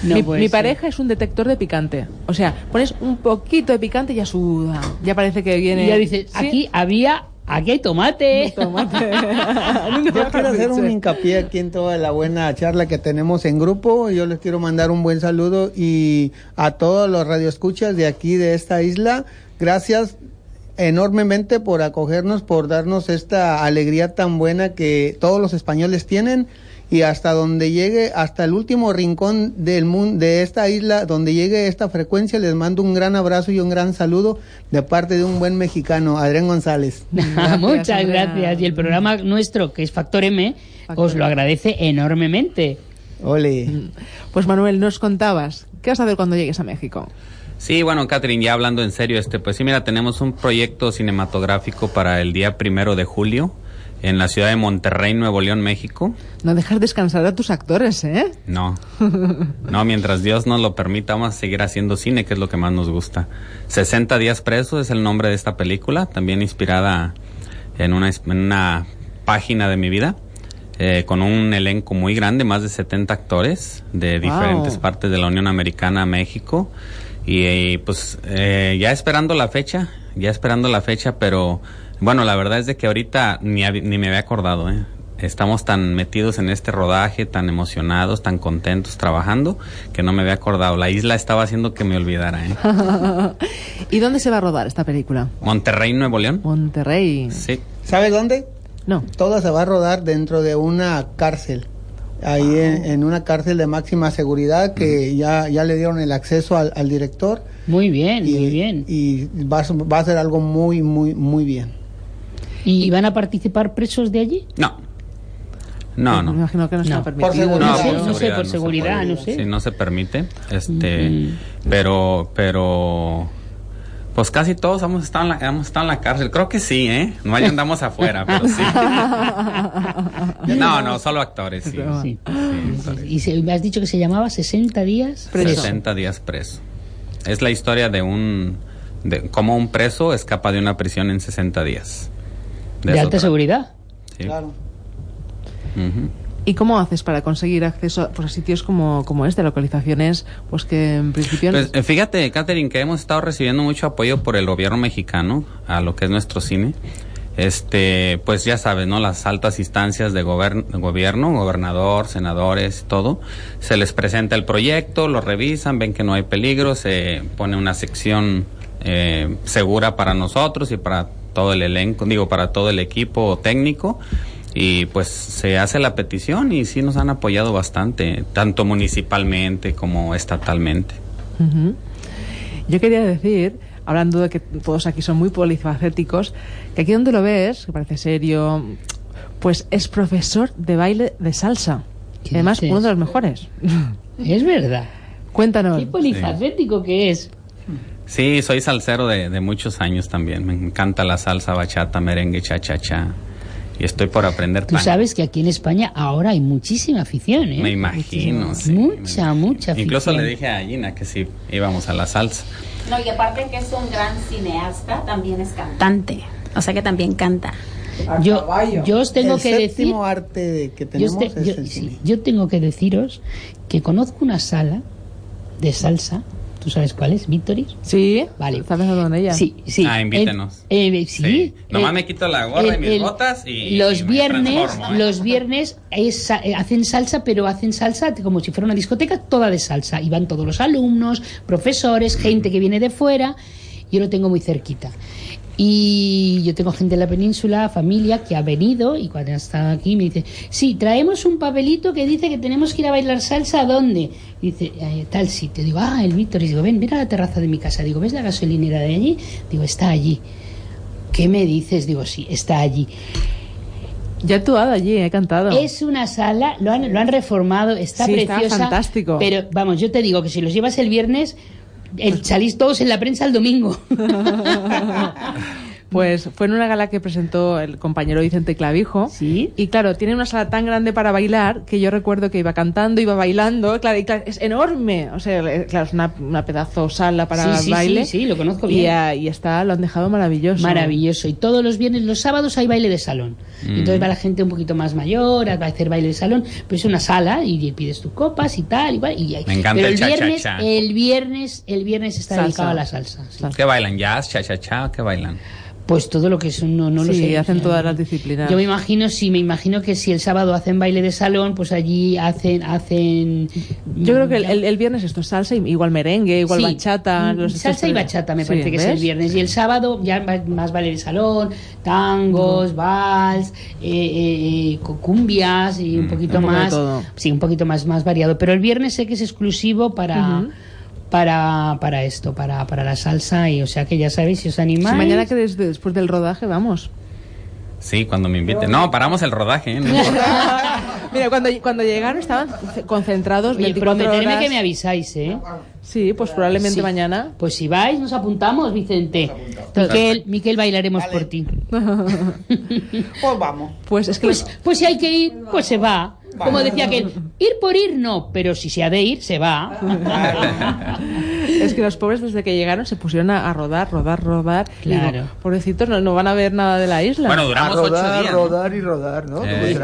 Speaker 18: No
Speaker 20: mi pareja es un detector de picante. O sea, pones un poquito de picante y ya suda. Ya parece que viene.
Speaker 18: Y ya dices,
Speaker 20: Sí.
Speaker 18: aquí había, aquí hay tomate.
Speaker 22: Yo quiero hacer un hincapié aquí en toda la buena charla que tenemos en grupo. Yo les quiero mandar un buen saludo y a todos los radioescuchas de aquí, de esta isla. Gracias enormemente por acogernos, por darnos esta alegría tan buena que todos los españoles tienen y hasta donde llegue, hasta el último rincón del mundo, de esta isla, donde llegue esta frecuencia, les mando un gran abrazo y un gran saludo de parte de un buen mexicano, Adrián González.
Speaker 18: Muchas gracias. Y el programa nuestro, que es Factor M, os lo agradece enormemente.
Speaker 22: Ole.
Speaker 20: Pues Manuel, nos contabas, ¿qué vas a hacer cuando llegues a México?
Speaker 26: Sí, bueno, Catherine, ya hablando en serio, este, pues sí, mira, tenemos un proyecto cinematográfico para el día primero de julio en la ciudad de Monterrey, Nuevo León, México.
Speaker 20: No dejar descansar a tus actores, ¿eh?
Speaker 26: No, no, mientras Dios nos lo permita, vamos a seguir haciendo cine, que es lo que más nos gusta. 60 días preso es el nombre de esta película, también inspirada en una, en una página de mi vida, eh, con un elenco muy grande, más de 70 actores de
Speaker 21: Wow.
Speaker 26: diferentes partes de la Unión Americana México. Y eh, pues eh, ya esperando la fecha, ya esperando la fecha, pero bueno, la verdad es de que ahorita ni, ni me había acordado, ¿eh? Estamos tan metidos en este rodaje, tan emocionados, tan contentos trabajando, que no me había acordado. La isla estaba haciendo que me olvidara, ¿eh?
Speaker 20: ¿Y dónde se va a rodar esta película?
Speaker 26: Monterrey, Nuevo León.
Speaker 20: Monterrey.
Speaker 26: Sí.
Speaker 22: ¿Sabes dónde?
Speaker 20: No.
Speaker 22: Toda se va a rodar dentro de una cárcel. Ahí en, en una cárcel de máxima seguridad que ya, ya le dieron el acceso al, al director.
Speaker 18: Muy bien,
Speaker 22: y,
Speaker 18: muy bien.
Speaker 22: Y va a ser algo muy, muy, muy bien.
Speaker 18: ¿Y van a participar presos de allí?
Speaker 26: No. No, no.
Speaker 20: Me imagino que no está
Speaker 18: No.
Speaker 20: permitido.
Speaker 18: Por seguridad.
Speaker 26: No,
Speaker 18: No sé, por
Speaker 26: se
Speaker 18: seguridad, no sé.
Speaker 26: Sí, no se permite. Este, pero, pero, pues casi todos hemos estado, en la, hemos estado en la cárcel. Creo que sí, ¿eh? No ahí andamos afuera, pero sí. No, no, solo actores, sí.
Speaker 18: Sí. Y se- me has dicho que se llamaba 60 días.
Speaker 26: 60 días preso. Es la historia de un, de cómo un preso escapa de una prisión en 60 días.
Speaker 18: De, alta seguridad.
Speaker 26: Sí.
Speaker 22: Claro.
Speaker 20: ¿Y cómo haces para conseguir acceso pues, a sitios como, como este, localizaciones pues que en principio...
Speaker 26: Pues eh, fíjate, Catherine, que hemos estado recibiendo mucho apoyo por el gobierno mexicano a lo que es nuestro cine. Este, pues ya sabes, ¿no? Las altas instancias de gobern- gobierno, gobernador, senadores, todo. Se les presenta el proyecto, lo revisan, ven que no hay peligro, se pone una sección eh, segura para nosotros y para todo el elenco, digo, para todo el equipo técnico. Y pues se hace la petición y sí nos han apoyado bastante, tanto municipalmente como estatalmente.
Speaker 20: Yo quería decir, hablando de que todos aquí son muy polifacéticos, que aquí donde lo ves, que parece serio, pues es profesor de baile de salsa. Y además,
Speaker 18: dices?
Speaker 20: uno de los mejores.
Speaker 18: Es verdad.
Speaker 20: Cuéntanos.
Speaker 18: Qué polifacético que es.
Speaker 26: Sí, soy salsero de, de muchos años también. Me encanta la salsa, bachata, merengue, cha-cha-cha. Y estoy por aprender
Speaker 18: Tú
Speaker 26: tango.
Speaker 18: sabes que aquí en España ahora hay muchísima afición, ¿eh?
Speaker 26: Me imagino, sí.
Speaker 18: Mucha, mucha afición.
Speaker 26: Incluso le dije a Gina que sí íbamos a la salsa.
Speaker 23: No, y aparte que es un gran cineasta, también es cantante. O sea que también canta.
Speaker 18: Yo, yo os tengo
Speaker 22: el
Speaker 18: que decir.
Speaker 22: arte que
Speaker 18: yo,
Speaker 22: tenemos
Speaker 18: os te-
Speaker 22: es
Speaker 18: yo-
Speaker 22: el
Speaker 18: sí, yo tengo que deciros que conozco una sala de salsa. Tú ¿Tú sabes cuál es? ¿Victoris?
Speaker 20: Sí.
Speaker 18: Vale.
Speaker 20: ¿Está pensando en ella?
Speaker 18: Sí, sí.
Speaker 26: Ah, invítenos.
Speaker 18: Eh, eh, sí.
Speaker 26: Nomás
Speaker 18: Eh,
Speaker 26: me quito la gorra y
Speaker 18: el-
Speaker 26: mis
Speaker 18: el-
Speaker 26: botas y.
Speaker 18: los
Speaker 26: y me
Speaker 18: viernes,
Speaker 26: ¿eh?
Speaker 18: los viernes es hacen salsa, pero hacen salsa como si fuera una discoteca toda de salsa. Y van todos los alumnos, profesores, gente que viene de fuera. Yo lo tengo muy cerquita. Y yo tengo gente en la península, familia, que ha venido y cuando está aquí me dice, sí, traemos un papelito que dice que tenemos que ir a bailar salsa, ¿a dónde? Dice, "Eh, tal sitio. Digo, ah, el Víctor. Y digo, ven, ven a la terraza de mi casa. Digo, ¿ves la gasolinera de allí? Digo, está allí. ¿Qué me dices? Digo, sí, está allí.
Speaker 20: Ya he actuado allí, he cantado.
Speaker 18: Es una sala, lo han, lo han reformado, está
Speaker 20: Sí, está
Speaker 18: preciosa.
Speaker 20: fantástico.
Speaker 18: Pero vamos, yo te digo que si los llevas el viernes, el, salís todos en la prensa el domingo.
Speaker 20: Pues fue en una gala que presentó el compañero Vicente Clavijo.
Speaker 18: Sí.
Speaker 20: Y claro, tiene una sala tan grande para bailar que yo recuerdo que iba cantando, iba bailando. Claro, y claro, es enorme. O sea, claro, es una, una pedazo sala para
Speaker 18: Sí, sí,
Speaker 20: baile.
Speaker 18: sí, sí, lo conozco
Speaker 20: Y,
Speaker 18: bien.
Speaker 20: ah, y está, lo han dejado maravilloso.
Speaker 18: Maravilloso. Y todos los viernes, los sábados hay baile de salón.
Speaker 20: Mm.
Speaker 18: Entonces va la gente un poquito más mayor, va a hacer baile de salón, pero es una sala y pides tus copas y tal. Y, y hay-
Speaker 26: Me encanta
Speaker 18: pero
Speaker 26: el
Speaker 18: el viernes,
Speaker 26: cha-cha-cha.
Speaker 18: el viernes, el viernes está
Speaker 20: Salsa.
Speaker 18: dedicado a la salsa. sí.
Speaker 26: ¿Qué bailan? ¿Jazz? ¿Cha-cha-cha? ¿Qué bailan?
Speaker 18: Pues todo lo que es, no, no lo
Speaker 20: Sí,
Speaker 18: sé.
Speaker 20: hacen todas las disciplinas.
Speaker 18: Yo me imagino, sí, me imagino que si el sábado hacen baile de salón, pues allí hacen, hacen.
Speaker 20: Yo creo que el, el- el viernes esto es salsa, igual merengue, igual
Speaker 18: Sí,
Speaker 20: bachata.
Speaker 18: mm,
Speaker 20: los
Speaker 18: salsa y bachata me
Speaker 20: Sí,
Speaker 18: parece que es el viernes. Y el sábado ya más baile de salón, tangos, vals, eh, eh, eh, cumbias y un poquito
Speaker 20: poco de
Speaker 18: más. Sí, un poquito más, más variado. Pero el viernes sé que es exclusivo para. Para, para esto, para, para la salsa, y o sea que ya sabéis, si os animáis.
Speaker 20: mañana que des- después del rodaje vamos.
Speaker 26: Sí, cuando me inviten. No, paramos el rodaje. ¿eh? No.
Speaker 20: Mira, cuando, cuando llegaron estaban concentrados
Speaker 18: Oye,
Speaker 20: 24
Speaker 18: prometedme
Speaker 20: horas.
Speaker 18: que me avisáis, ¿eh?
Speaker 20: Sí, pues probablemente
Speaker 18: Sí.
Speaker 20: mañana.
Speaker 18: Pues si vais, nos apuntamos, Vicente. Miquel, Miquel, bailaremos por ti.
Speaker 22: Pues vamos.
Speaker 20: Pues es que
Speaker 18: Pues, pues si hay que ir, pues se va. Como decía aquel, ir por ir no, pero si se ha de ir, se va.
Speaker 20: Es que los pobres desde que llegaron se pusieron a, rodar, rodar, rodar. Y digo,
Speaker 18: Claro.
Speaker 20: pobrecitos, no, no van a ver nada de la isla.
Speaker 26: Bueno,
Speaker 27: A
Speaker 26: duramos ocho días.
Speaker 27: rodar y rodar, ¿no?
Speaker 26: Eh.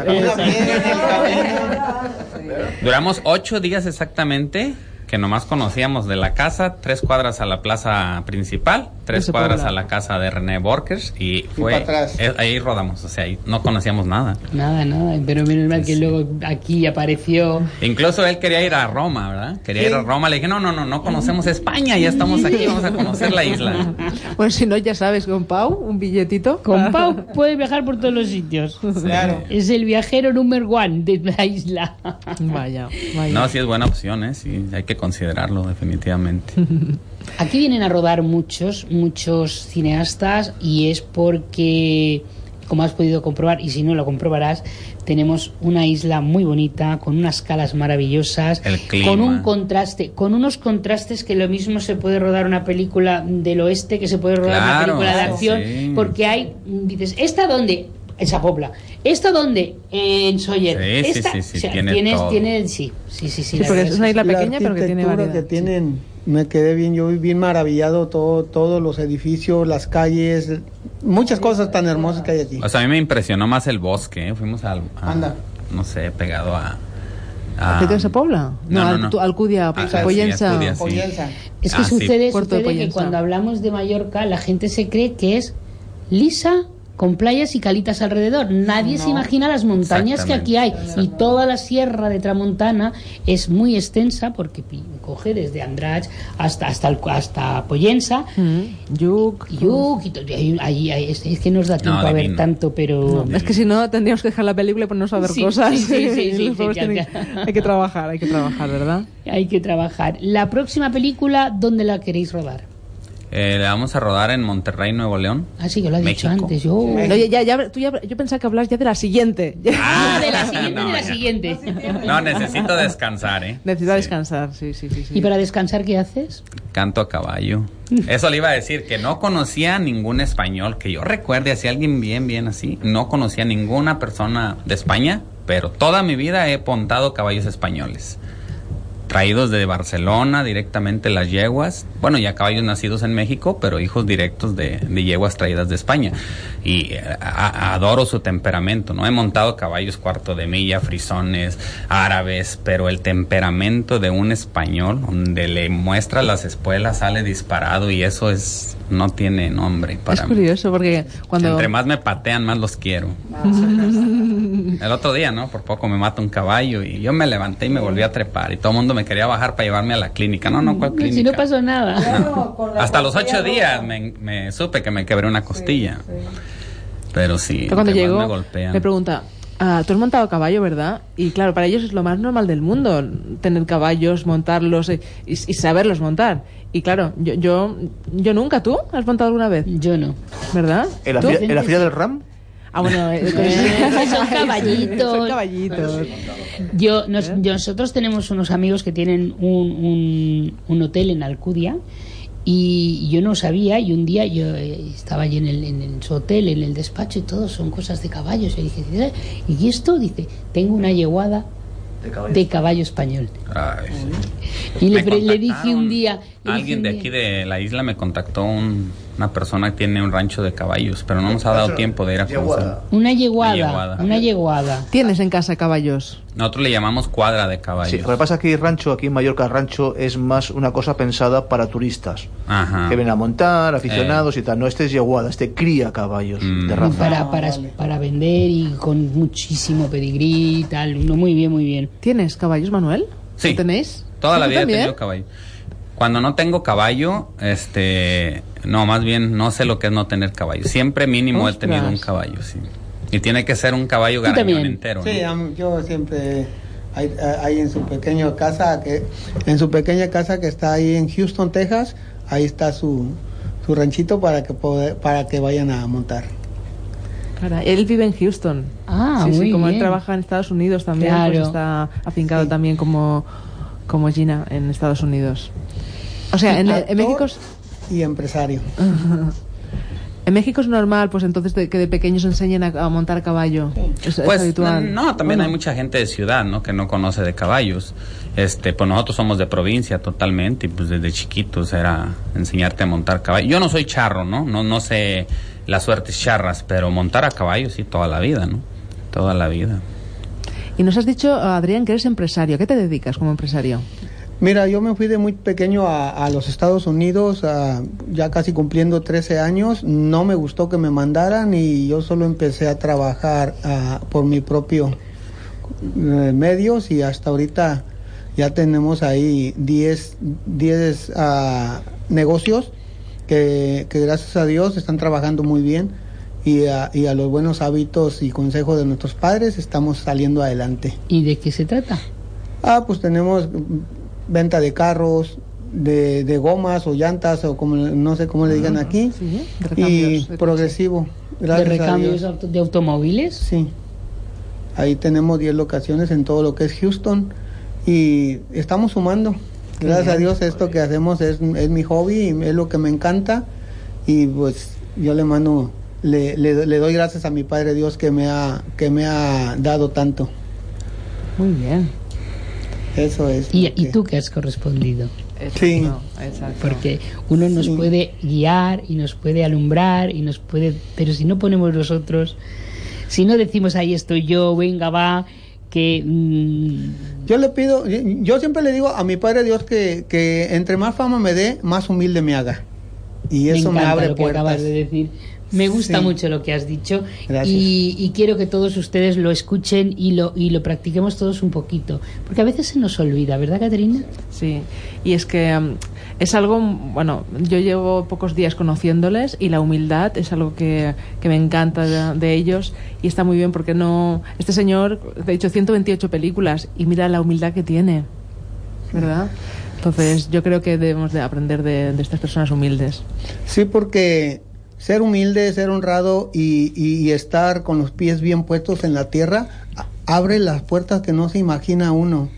Speaker 26: Duramos ocho días exactamente, que nomás conocíamos de la casa, tres cuadras a la plaza principal, tres cuadras a la casa de René Borkers y fue
Speaker 22: atrás.
Speaker 26: eh, ahí rodamos, o sea, ahí no conocíamos nada.
Speaker 18: Nada, nada, pero menos mal que luego aquí apareció.
Speaker 26: Incluso él quería ir a Roma, ¿verdad? Quería ir a Roma, le dije, no, no, no, no conocemos España, ya estamos aquí, vamos a conocer la isla.
Speaker 20: Pues si no, ya sabes, con Pau, un billetito.
Speaker 18: Con Pau puede viajar por todos los sitios.
Speaker 22: Claro.
Speaker 18: Es el viajero número one de la isla.
Speaker 20: Vaya, vaya.
Speaker 26: No, sí es buena opción, ¿eh? Sí, hay que considerarlo definitivamente.
Speaker 18: Aquí vienen a rodar muchos, muchos cineastas y es porque, como has podido comprobar, y si no lo comprobarás, tenemos una isla muy bonita, con unas calas maravillosas, con un contraste, con unos contrastes que lo mismo se puede rodar una película del oeste que se puede rodar una película de acción,
Speaker 26: sí.
Speaker 18: porque hay, dices, ¿esta dónde? En Sapopla. ¿Esta dónde? En Soller.
Speaker 26: Sí,
Speaker 18: Esta-
Speaker 26: sí, sí,
Speaker 18: o sea,
Speaker 26: tiene
Speaker 18: tienes,
Speaker 26: todo.
Speaker 18: tiene- sí, sí, sí, sí,
Speaker 20: porque es una isla
Speaker 22: La
Speaker 20: pequeña, pero que tiene variedad.
Speaker 22: que tienen, me quedé bien, yo vi bien maravillado todo, todos los edificios, las calles, muchas cosas tan hermosas que hay aquí.
Speaker 26: O sea, a mí me impresionó más el bosque, ¿eh? Fuimos al, a-
Speaker 22: Anda.
Speaker 26: no sé, pegado a...
Speaker 20: ¿A qué te a Pobla?
Speaker 26: No, no, no.
Speaker 20: tu- Alcudia,
Speaker 26: Ah, sí,
Speaker 20: Pollensa.
Speaker 26: Sí.
Speaker 22: Pollensa.
Speaker 18: Es que
Speaker 26: Ah,
Speaker 18: sucede, sucede que cuando hablamos de Mallorca, la gente se cree que es lisa con playas y calitas alrededor. Nadie se imagina las montañas que aquí hay. Y toda la sierra de Tramontana es muy extensa porque coge desde Andratx hasta hasta el- hasta Pollensa,
Speaker 20: Mm, Yuc.
Speaker 18: Yuc, y ahí- ahí- es, que nos da tiempo a ver tanto, pero...
Speaker 20: Es que si no, tendríamos que dejar la película y ponernos a ver
Speaker 18: Sí,
Speaker 20: cosas.
Speaker 18: sí, sí, sí,
Speaker 20: tienen-. Hay que trabajar, hay que trabajar, ¿verdad?
Speaker 18: Hay que trabajar. La próxima película, ¿dónde la queréis rodar?
Speaker 26: Eh, le vamos a rodar en Monterrey, Nuevo León.
Speaker 18: Ah, sí, que lo has dicho antes. Yo...
Speaker 20: Oye, ya, ya, tú ya, yo pensaba que hablas ya de la siguiente.
Speaker 18: Ah, de la siguiente,
Speaker 26: No,
Speaker 18: de la
Speaker 26: ya.
Speaker 18: siguiente.
Speaker 26: No, necesito descansar, ¿eh?
Speaker 20: Necesita descansar, sí, sí, sí. sí.
Speaker 18: ¿Y para descansar qué haces?
Speaker 26: Canto a caballo. Eso le iba a decir, que no conocía ningún español, que yo recuerde, así alguien bien, bien así, no conocía ninguna persona de España, pero toda mi vida he pontado caballos españoles. Traídos de Barcelona directamente las yeguas. Bueno, ya caballos nacidos en México, pero hijos directos de, de yeguas traídas de España. Y eh, a- adoro su temperamento, ¿no? He montado caballos cuarto de milla, frisones, árabes, pero el temperamento de un español, donde le muestra las espuelas, sale disparado y eso es, no tiene nombre
Speaker 20: Es
Speaker 26: para mí.
Speaker 20: curioso porque cuando...
Speaker 26: Entre más me patean, más los quiero. El otro día, ¿no? Por poco me mata un caballo y yo me levanté y me volví a trepar y todo el mundo me quería bajar para llevarme a la clínica. No, no, ¿cuál
Speaker 18: Si no
Speaker 26: clínica?
Speaker 18: pasó nada.
Speaker 26: Hasta los ocho días me, me supe que me quebré una costilla. Pero sí,
Speaker 20: Pero cuando llegó,
Speaker 26: me golpean.
Speaker 20: me pregunta, ah, tú has montado caballo, ¿verdad? Y claro, para ellos es lo más normal del mundo, tener caballos, montarlos eh, y, y saberlos montar. Y claro, yo, yo, yo nunca, ¿tú has montado alguna vez?
Speaker 18: Yo no.
Speaker 20: ¿Verdad?
Speaker 27: ¿En la,
Speaker 20: ¿Tú?
Speaker 27: fila, en la fila del RAM?
Speaker 20: Ah, bueno, eh,
Speaker 18: Son caballitos.
Speaker 20: Son caballitos.
Speaker 18: Yo, nos- yo- nosotros tenemos unos amigos que tienen un, un- un hotel en Alcudia y yo no sabía y un día yo eh, estaba allí en, el, en, el- su hotel, en el despacho y todo son cosas de caballos. Y dije, "¿Eh? ¿y esto? Dice, tengo una yeguada de caballo español.
Speaker 26: Ay,
Speaker 18: Y le, dije un día... le dije
Speaker 26: Alguien
Speaker 18: un
Speaker 26: de
Speaker 18: día-
Speaker 26: aquí de la isla me contactó un- una persona que tiene un rancho de caballos, pero no nos ha dado tiempo de ir a conocer.
Speaker 18: Una yeguada,
Speaker 26: Una yeguada.
Speaker 18: una yeguada.
Speaker 20: ¿Tienes en casa caballos?
Speaker 26: Nosotros le llamamos cuadra de
Speaker 27: Sí,
Speaker 26: caballos.
Speaker 27: lo que pasa es que rancho, aquí en Mallorca, rancho es más una cosa pensada para turistas.
Speaker 26: Ajá.
Speaker 27: Que vienen a montar, aficionados y tal. No, este es yeguada, este cría caballos
Speaker 26: Mm.
Speaker 27: de raza.
Speaker 18: Para, para, para vender y con muchísimo pedigrí y tal. No, muy bien, muy bien.
Speaker 20: ¿Tienes caballos, Manuel?
Speaker 26: Sí.
Speaker 20: ¿Lo tenéis?
Speaker 26: Toda
Speaker 20: ¿Sí,
Speaker 26: la vida he
Speaker 20: también?
Speaker 26: tenido caballo. Cuando no tengo caballo, este, no, más bien no sé lo que es no tener caballo. Siempre mínimo he tenido un caballo, sí. Y tiene que ser un caballo garañón entero.
Speaker 22: Sí, yo siempre hay, hay en su pequeña casa que en su pequeña casa que está ahí en Houston, Texas, ahí está su, su ranchito para que poder- para que vayan a montar.
Speaker 20: Cara, él vive en Houston.
Speaker 18: Ah,
Speaker 20: sí, sí,
Speaker 18: muy
Speaker 20: como él trabaja en Estados Unidos también, pues
Speaker 18: Claro.
Speaker 20: está afincado también como, como Gina en Estados Unidos. O sea, en, en México es-
Speaker 22: y empresario.
Speaker 20: en México es normal, pues entonces de- que de pequeños enseñen a, a montar caballo. Es, es
Speaker 26: Pues
Speaker 20: habitual.
Speaker 26: no, también hay mucha gente de ciudad, ¿no? Que no conoce de caballos. Este, pues nosotros somos de provincia totalmente y pues desde chiquitos era enseñarte a montar caballo. Yo no soy charro, ¿no? No, no sé las suertes charras, pero montar a caballo sí toda la vida, ¿no? Toda la vida.
Speaker 20: Y nos has dicho, Adrián, que eres empresario. ¿A qué te dedicas como empresario?
Speaker 22: Mira, yo me fui de muy pequeño a, a los Estados Unidos, a- ya casi cumpliendo 13 años. No me gustó que me mandaran y yo solo empecé a trabajar ah, por mi propio eh, medios y hasta ahorita ya tenemos ahí 10, 10 ah, negocios que, que gracias a Dios están trabajando muy bien y a, y a los buenos hábitos y consejos de nuestros padres estamos saliendo adelante.
Speaker 18: ¿Y de qué se trata?
Speaker 22: Ah, pues tenemos venta de carros, de, de gomas o llantas o como no sé cómo le digan aquí y progresivo. Gracias
Speaker 18: ¿De
Speaker 22: a
Speaker 18: recambios
Speaker 22: Dios.
Speaker 18: de automóviles?
Speaker 22: Sí. Ahí tenemos 10 locaciones en todo lo que es Houston y estamos sumando. Gracias a Dios esto que hacemos es, es mi hobby y es lo que me encanta y pues yo le mando le, le, le doy gracias a mi Padre Dios que me ha que me ha dado tanto.
Speaker 20: Muy bien.
Speaker 22: Eso es.
Speaker 18: ¿Y, y
Speaker 22: que-
Speaker 18: tú que has correspondido?
Speaker 22: Sí.
Speaker 18: Porque uno nos puede guiar y nos puede alumbrar y nos puede... Pero si no ponemos nosotros, si no decimos ahí estoy yo, venga, va, que... mm,
Speaker 22: Yo le pido, yo- yo siempre le digo a mi Padre Dios que, que entre más fama me dé, más humilde me haga. Y eso me,
Speaker 18: encanta
Speaker 22: abre
Speaker 18: lo que acabas
Speaker 22: puertas.
Speaker 18: de decir. Me gusta
Speaker 22: Sí.
Speaker 18: mucho lo que has dicho
Speaker 22: Gracias.
Speaker 18: y, y quiero que todos ustedes lo escuchen y lo, y lo practiquemos todos un poquito. Porque a veces se nos olvida, ¿verdad, Caterina?
Speaker 20: Sí, y es que mm, es algo, mm, bueno, yo llevo pocos días conociéndoles y la humildad es algo que, que me encanta de, de ellos y está muy bien porque no, este señor, de hecho, 128 películas y mira la humildad que tiene, ¿verdad? Entonces yo creo que debemos de aprender de, de estas personas humildes.
Speaker 22: Sí, porque ser humilde, ser honrado y, y- estar con los pies bien puestos en la tierra abre las puertas que no se imagina uno.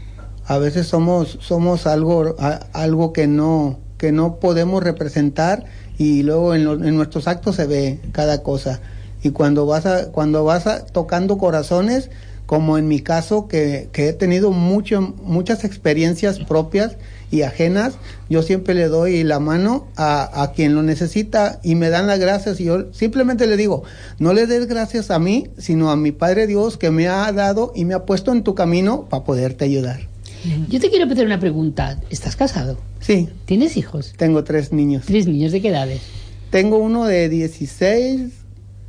Speaker 22: A veces somos somos algo algo que no que no podemos representar y luego en, en nuestros actos se ve cada cosa. Y cuando vas a, cuando vas a- tocando corazones como en mi caso, que, que he tenido mucho, muchas experiencias propias y ajenas, yo siempre le doy la mano a, a quien lo necesita y me dan las gracias y yo simplemente le digo, no le des gracias a mí, sino a mi Padre Dios que me ha dado y me ha puesto en tu camino para poderte ayudar.
Speaker 18: Yo te quiero hacer una pregunta. ¿Estás casado?
Speaker 22: Sí.
Speaker 18: ¿Tienes hijos?
Speaker 22: Tengo tres niños.
Speaker 18: ¿Tres niños de qué edades?
Speaker 22: Tengo uno de 16,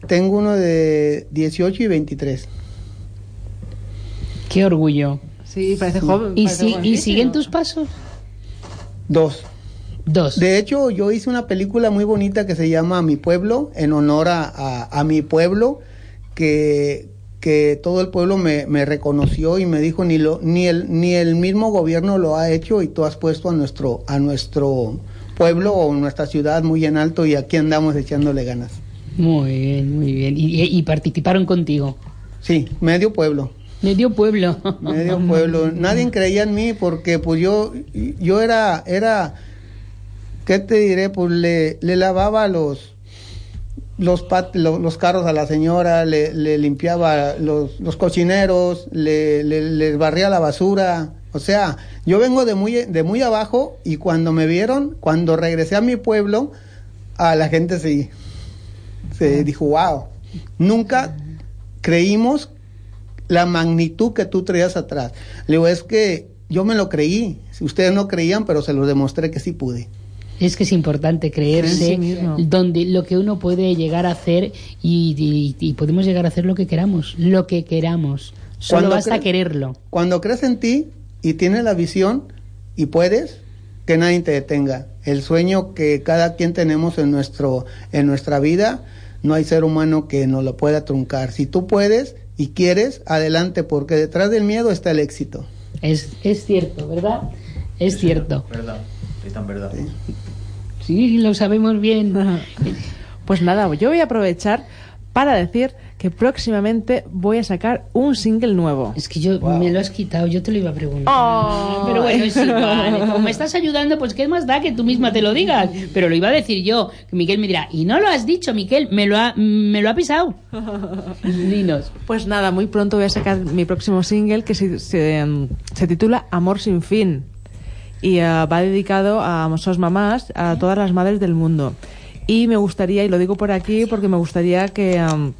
Speaker 22: tengo uno de 18 y 23.
Speaker 18: Qué orgullo.
Speaker 20: Sí, parece joven.
Speaker 18: ¿Y,
Speaker 20: parece
Speaker 18: si- ¿Y siguen tus pasos?
Speaker 22: Dos.
Speaker 18: Dos.
Speaker 22: De hecho, yo hice una película muy bonita que se llama Mi Pueblo, en honor a, a- a mi pueblo, que, que todo el pueblo me, me reconoció y me dijo, ni, lo, ni, el, ni el mismo gobierno lo ha hecho y tú has puesto a nuestro, a nuestro pueblo o nuestra ciudad muy en alto y aquí andamos echándole ganas.
Speaker 18: Muy bien, muy bien. ¿Y, y- y participaron contigo?
Speaker 22: Sí, medio pueblo.
Speaker 18: Medio pueblo.
Speaker 22: medio pueblo. Nadie creía en mí porque pues yo yo era era ¿qué te diré? Pues le, le lavaba los los, pat- lo- los carros a la señora, le, le limpiaba los, los cocineros, le, le, le barría la basura. O sea, yo vengo de muy, de muy abajo y cuando me vieron, cuando regresé a mi pueblo, a la gente se, se dijo, wow, nunca creímos la magnitud que tú traías atrás. Le digo, es que yo me lo creí. Si ustedes no creían, pero se lo demostré que sí pude.
Speaker 18: Es que es importante creerse
Speaker 22: Sí,
Speaker 18: donde lo que uno puede llegar a hacer y, y- y podemos llegar a hacer lo que queramos, lo que queramos. Solo
Speaker 22: Cuando
Speaker 18: basta quererlo.
Speaker 22: Cuando crees en ti y tienes la visión y puedes, que nadie te detenga. El sueño que cada quien tenemos en, nuestro, en nuestra vida, no hay ser humano que nos lo pueda truncar. Si tú puedes y quieres, adelante, porque detrás del miedo está el éxito.
Speaker 18: Es, es cierto, ¿verdad? Es cierto.
Speaker 27: Verdad, sí, tan verdad.
Speaker 18: Sí, lo sabemos bien.
Speaker 20: Pues nada, yo voy a aprovechar para decir que próximamente voy a sacar un single nuevo.
Speaker 18: Es que yo me lo has quitado, yo te lo iba a preguntar.
Speaker 20: Oh.
Speaker 18: Pero bueno, es igual. Como me estás ayudando, pues qué más da que tú misma te lo digas. Pero lo iba a decir yo. Que Miquel me dirá, y no lo has dicho, Miquel, me lo ha, me lo ha pisado. Dinos.
Speaker 20: Pues nada, muy pronto voy a sacar mi próximo single que se, se, em, se titula Amor sin fin y eh, va dedicado a sos mamás, a todas las madres del mundo. Y me gustaría, y lo digo por aquí porque me gustaría que, em,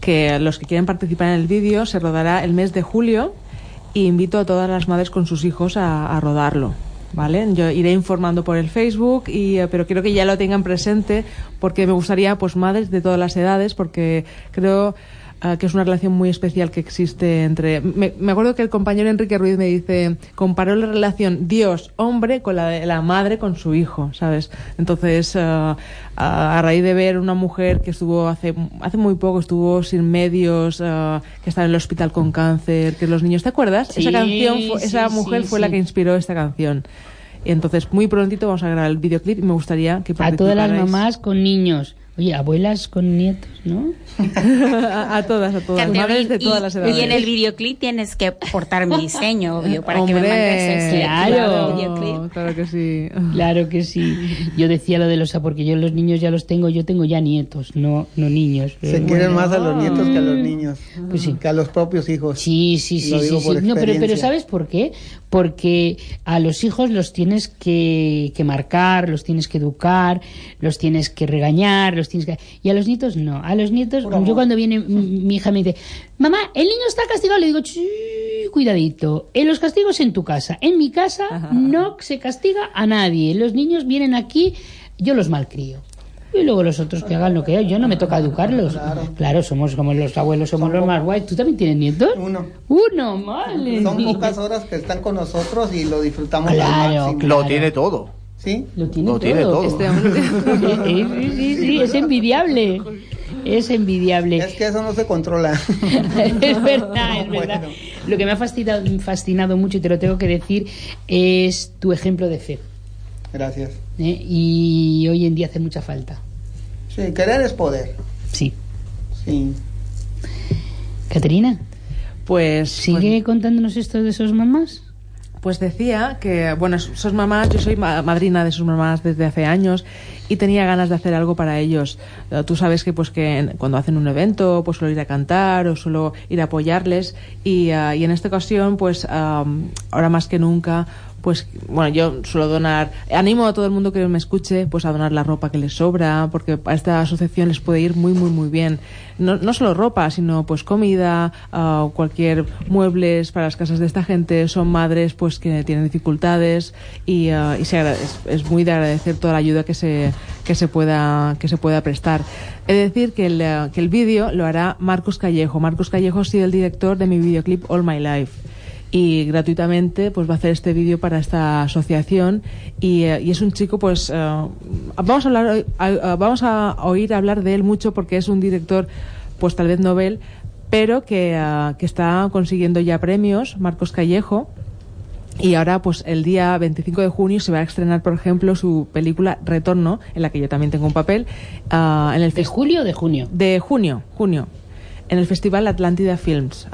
Speaker 20: que los que quieren participar en el vídeo se rodará el mes de julio y invito a todas las madres con sus hijos a, a rodarlo. ¿Vale? Yo iré informando por el Facebook, y, eh, pero quiero que ya lo tengan presente porque me gustaría, pues, madres de todas las edades, porque creo eh, que es una relación muy especial que existe entre. Me, me acuerdo que el compañero Enrique Ruiz me dice, comparó la relación Dios-hombre con la de la madre con su hijo, ¿sabes? Entonces, eh, a, a raíz de ver una mujer que estuvo hace, hace muy poco, estuvo sin medios, eh, que estaba en el hospital con cáncer, que los niños, ¿te acuerdas?
Speaker 18: Sí,
Speaker 20: esa canción, fue-
Speaker 18: sí,
Speaker 20: esa
Speaker 18: sí,
Speaker 20: mujer fue la que inspiró esta canción. Y entonces, muy prontito vamos a grabar el videoclip y me gustaría que
Speaker 18: A todas las mamás con niños. Oye, abuelas con nietos, ¿no?
Speaker 20: a, a todas, a todas. Madres de
Speaker 23: y-
Speaker 20: todas las edades.
Speaker 23: Y en el videoclip tienes que portar mi diseño, obvio, para que me mandes ese
Speaker 18: claro.
Speaker 23: videoclip.
Speaker 20: Claro que sí.
Speaker 18: Claro que sí. Yo decía lo de los porque yo los niños ya los tengo, yo tengo ya nietos, no no niños.
Speaker 22: Se
Speaker 18: Eh,
Speaker 22: quieren más a los nietos que a los niños,
Speaker 18: Pues sí.
Speaker 22: que a los propios hijos.
Speaker 18: Sí, sí, sí,
Speaker 22: Lo
Speaker 18: sí,
Speaker 22: digo
Speaker 18: sí.
Speaker 22: por
Speaker 18: No, pero, pero. ¿sabes por qué? Porque a los hijos los tienes que, que marcar, los tienes que educar, los tienes que regañar, los tienes que... Y a los nietos no. A los nietos, yo cuando viene mi hija me dice, mamá, el niño está castigado, le digo, "Chi, cuidadito, en los castigos en tu casa. En mi casa no se castiga a nadie. Los niños vienen aquí, yo los malcrio. Y luego los otros que hagan lo que yo no me toca educarlos. Claro, somos como los abuelos, somos los más guays. ¿Tú también tienes nietos?
Speaker 22: Uno.
Speaker 18: Uno, vale.
Speaker 22: Son pocas horas que están con nosotros y lo disfrutamos al
Speaker 18: Claro.
Speaker 27: Lo tiene todo.
Speaker 22: ¿Sí?
Speaker 18: Lo tiene
Speaker 27: Lo tiene todo.
Speaker 20: Este hombre
Speaker 18: Sí, sí, sí, sí, es envidiable. Es envidiable.
Speaker 22: Es que eso no se controla.
Speaker 18: es verdad, es verdad. Lo que me ha fascinado, fascinado mucho, y te lo tengo que decir, es tu ejemplo de fe.
Speaker 22: Gracias.
Speaker 18: ¿eh? Y hoy en día hace mucha falta.
Speaker 22: Sí, querer es poder.
Speaker 18: Sí.
Speaker 22: Sí.
Speaker 18: Caterina,
Speaker 20: Pues,
Speaker 18: ¿sigue contándonos esto de esos mamás?
Speaker 20: Pues decía que, bueno, sus mamás, yo soy ma- madrina de sus mamás desde hace años y tenía ganas de hacer algo para ellos. Eh, Tú sabes que pues que cuando hacen un evento, pues suelo ir a cantar o suelo ir a apoyarles y, ah, y en esta ocasión, pues am, ahora más que nunca, pues bueno, yo suelo donar, animo a todo el mundo que me escuche, pues a donar la ropa que les sobra, porque a esta asociación les puede ir muy, muy, muy bien. No, no solo ropa, sino pues comida, ah, cualquier muebles para las casas de esta gente, son madres pues que tienen dificultades y, ah, y se es, es muy de agradecer toda la ayuda que se, que se pueda, que se pueda prestar. He de decir que el, que el vídeo lo hará Marcos Callejo. Marcos Callejo ha sido el director de mi videoclip All My Life y gratuitamente pues va a hacer este vídeo para esta asociación y, eh, y es un chico pues eh, vamos a hablar a- vamos a oír hablar de él mucho porque es un director pues tal vez novel pero que, eh, que está consiguiendo ya premios Marcos Callejo y ahora, pues el día 25 de junio se va a estrenar, por ejemplo, su película Retorno, en la que yo también tengo un papel. ah, en el
Speaker 18: ¿De julio o de junio?
Speaker 20: De junio, junio. En el festival Atlántida Films.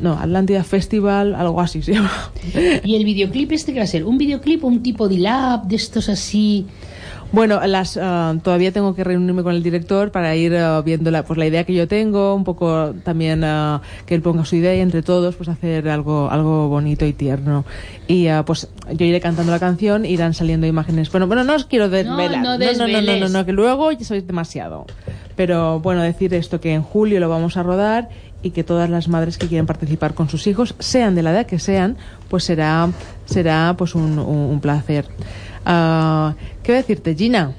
Speaker 20: No, Atlántida Festival, algo así se llama.
Speaker 18: ¿Y el videoclip este qué va a ser? ¿Un videoclip o un tipo de lab de estos así?
Speaker 20: Bueno, las, ah, todavía tengo que reunirme con el director para ir ah, viendo la, pues, la idea que yo tengo, un poco también ah, que él ponga su idea y entre todos pues hacer algo, algo bonito y tierno. Y pues yo iré cantando la canción, irán saliendo imágenes. Bueno, bueno, no os quiero desvelar.
Speaker 18: no
Speaker 20: no, no, no, no, no, que luego ya sois demasiado. Pero bueno, decir esto que en julio lo vamos a rodar y que todas las madres que quieren participar con sus hijos, sean de la edad que sean, pues será, será pues un, un- un placer. Ah, ¿Qué voy a decirte, Gina?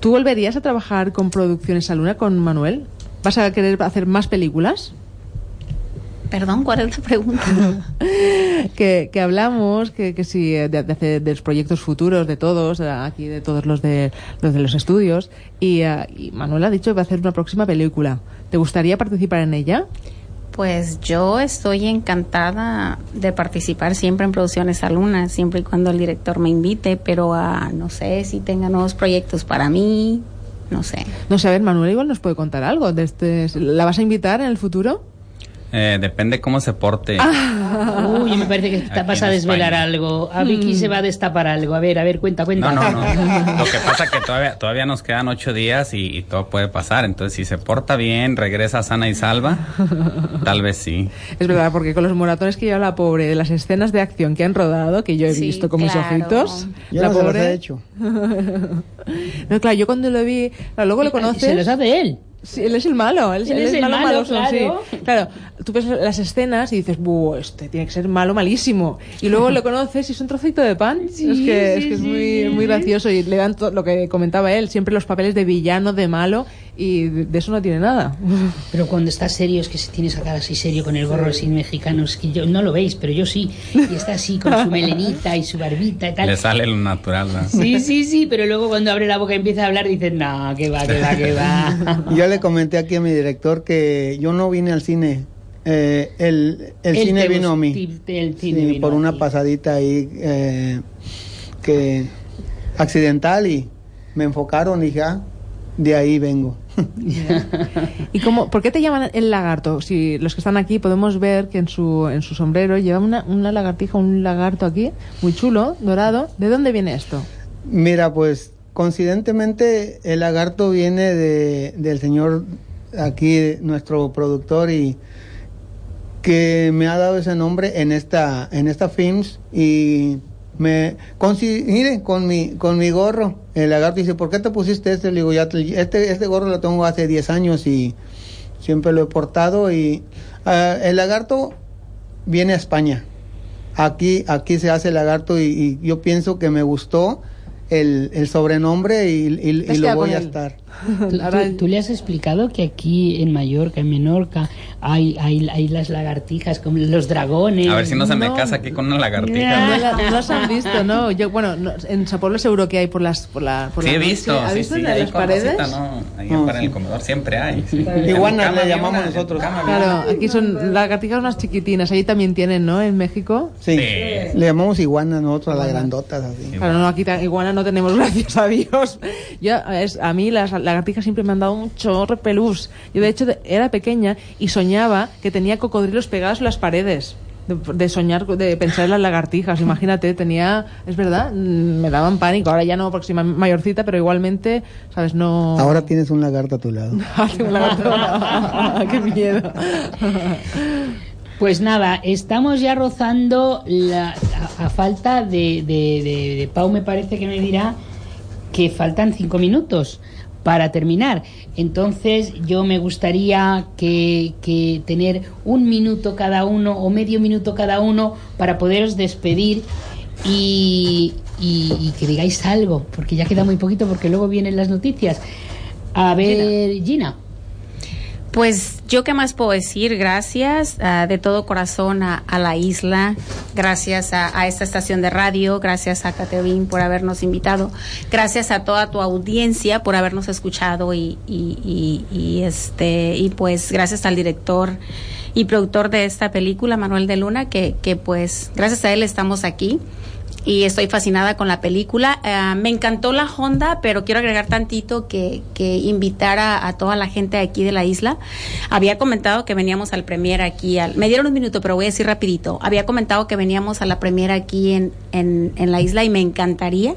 Speaker 20: ¿Tú volverías a trabajar con Producciones Aluna con Manuel? ¿Vas a querer hacer más películas?
Speaker 23: Perdón, ¿cuál es la pregunta?
Speaker 20: que, que hablamos, que, que si eh, de, de hacer- de los proyectos futuros de todos, aquí de todos los de los, de los estudios, y, eh, y Manuel ha dicho que va a hacer una próxima película. ¿Te gustaría participar en ella?
Speaker 23: Pues yo estoy encantada de participar siempre en Producciones Aluna, siempre y cuando el director me invite, pero ah, no sé si tenga nuevos proyectos para mí, no sé.
Speaker 20: No sé, a ver, Manuel igual nos puede contar algo. De este, ¿La vas a invitar en el futuro?
Speaker 26: Eh, depende cómo se porte.
Speaker 20: Ah.
Speaker 18: Uy, me parece que te
Speaker 26: Aquí
Speaker 18: vas a desvelar
Speaker 26: España.
Speaker 18: algo. A Vicky
Speaker 20: Mm.
Speaker 18: se va a destapar algo. A ver, a ver, cuenta, cuenta.
Speaker 26: No, no, no. Lo que pasa es que todavía, todavía nos quedan ocho días y, y todo puede pasar. Entonces, si se porta bien, regresa sana y salva, tal vez sí.
Speaker 20: Es verdad, porque con los moratones que lleva la pobre de las escenas de acción que han rodado, que yo he
Speaker 23: Sí,
Speaker 20: visto con mis
Speaker 23: claro.
Speaker 20: ojitos,
Speaker 22: Yo
Speaker 20: la
Speaker 22: no se los
Speaker 20: pobre.
Speaker 22: he hecho.
Speaker 20: no, claro, yo cuando lo vi, claro, luego lo conoces.
Speaker 18: Se los hace él.
Speaker 20: Sí, él es el malo, él, es-
Speaker 18: Él
Speaker 20: él
Speaker 18: es
Speaker 20: es
Speaker 18: el
Speaker 20: malo,
Speaker 18: malo,
Speaker 20: maloso,
Speaker 18: claro.
Speaker 20: sí. Claro, tú ves las escenas y dices, "Buh, este tiene que ser malo, malísimo." Y luego lo conoces y es un trocito de pan.
Speaker 18: Sí,
Speaker 20: es que, es,
Speaker 18: sí,
Speaker 20: que es muy, muy gracioso y le dan to- lo que comentaba él, siempre los papeles de villano, de malo y de, eso no tiene nada.
Speaker 18: Pero cuando está serio, es que se tiene esa cara así serio con el gorro así mexicano, es que yo no lo veis, pero yo sí. Y está así con su melenita y su barbita y tal.
Speaker 26: Le sale lo natural. ¿no?
Speaker 18: Sí, sí, sí, pero luego cuando abre la boca y empieza a hablar, dices, no, que va, que va, que va.
Speaker 22: Yo le comenté aquí a mi director que yo no vine al cine. Eh, el el cine
Speaker 18: te
Speaker 22: vino a
Speaker 18: bus-
Speaker 22: mí.
Speaker 18: ti- el cine
Speaker 22: Sí,
Speaker 18: vino
Speaker 22: por una pasadita ahí eh, que accidental y me enfocaron y dije, ah, de ahí vengo.
Speaker 20: ¿Y cómo, por qué te llaman el lagarto? Si los que están aquí podemos ver que en su, en su sombrero lleva una, una lagartija, un lagarto aquí, muy chulo, dorado. ¿De dónde viene esto?
Speaker 22: Mira, pues coincidentemente el lagarto viene de, del señor aquí, nuestro productor y que me ha dado ese nombre en esta en esta films y me consi- mire con mi con mi gorro. El lagarto dice por qué te pusiste este le digo ya te- este este gorro lo tengo hace 10 años y siempre lo he portado y ah, el lagarto viene a España. Aquí aquí se hace el lagarto y, y yo pienso que me gustó el, el sobrenombre y, y- lo voy
Speaker 20: con
Speaker 22: a estar
Speaker 18: ¿Tú, tú- tú le has explicado que aquí en Mallorca, en Menorca, hay, hay, hay las lagartijas, como los dragones.
Speaker 26: A ver si no se me
Speaker 20: No.
Speaker 26: casa aquí con una lagartija.
Speaker 20: No, la- no las han visto, ¿no? Yo, bueno, no, en San Pablo seguro que hay por las... Por la, por
Speaker 26: Sí,
Speaker 20: la
Speaker 26: he visto,
Speaker 20: ¿Has
Speaker 26: sí,
Speaker 20: visto
Speaker 26: sí,
Speaker 20: en las paredes?
Speaker 26: Rosita, no, ahí
Speaker 22: No,
Speaker 26: para
Speaker 22: sí.
Speaker 26: el comedor siempre hay. sí.
Speaker 22: Iguanas
Speaker 26: En
Speaker 22: le llamamos
Speaker 26: una, en
Speaker 22: nosotros.
Speaker 20: Claro, aquí son lagartijas unas chiquitinas, ahí también tienen, ¿no? En México.
Speaker 22: sí,
Speaker 26: Sí.
Speaker 22: le llamamos iguana nosotros a las grandotas así
Speaker 20: Claro, no, aquí iguana no tenemos, gracias a Dios. Yo, es, a mí las lagartijas siempre me han dado un chorro pelús. Yo, de hecho, de- era pequeña y soñaba que tenía cocodrilos pegados en las paredes. de, de soñar, de pensar en las lagartijas. Imagínate, tenía, es verdad, mm, me daban pánico. Ahora ya no, porque soy ma- mayorcita, pero igualmente, ¿sabes? No.
Speaker 22: Ahora tienes un lagarto a tu lado.
Speaker 20: Tengo un lagarto. ¡Qué miedo!
Speaker 18: Pues nada, estamos ya rozando la, a, a falta de, de, de- de Pau me parece que me dirá que faltan cinco minutos para terminar. Entonces yo me gustaría que, que tener un minuto cada uno o medio minuto cada uno para poderos despedir y, y- y que digáis algo, porque ya queda muy poquito porque luego vienen las noticias. A ver, Gina.
Speaker 23: Pues yo qué más puedo decir, gracias ah, de todo corazón a, la isla, gracias a, a esta estación de radio, gracias a Catherine por habernos invitado, gracias a toda tu audiencia por habernos escuchado y, y, y- y, este y pues gracias al director y productor de esta película, Manuel de Luna, que, que pues gracias a él estamos aquí y estoy fascinada con la película. Eh, me encantó la Honda, pero quiero agregar tantito que, que invitar a, a toda la gente aquí de la isla. Había comentado que veníamos al premier aquí, al, me dieron un minuto, pero voy a decir rapidito. Había comentado que veníamos a la premier aquí en, en, en la isla y me encantaría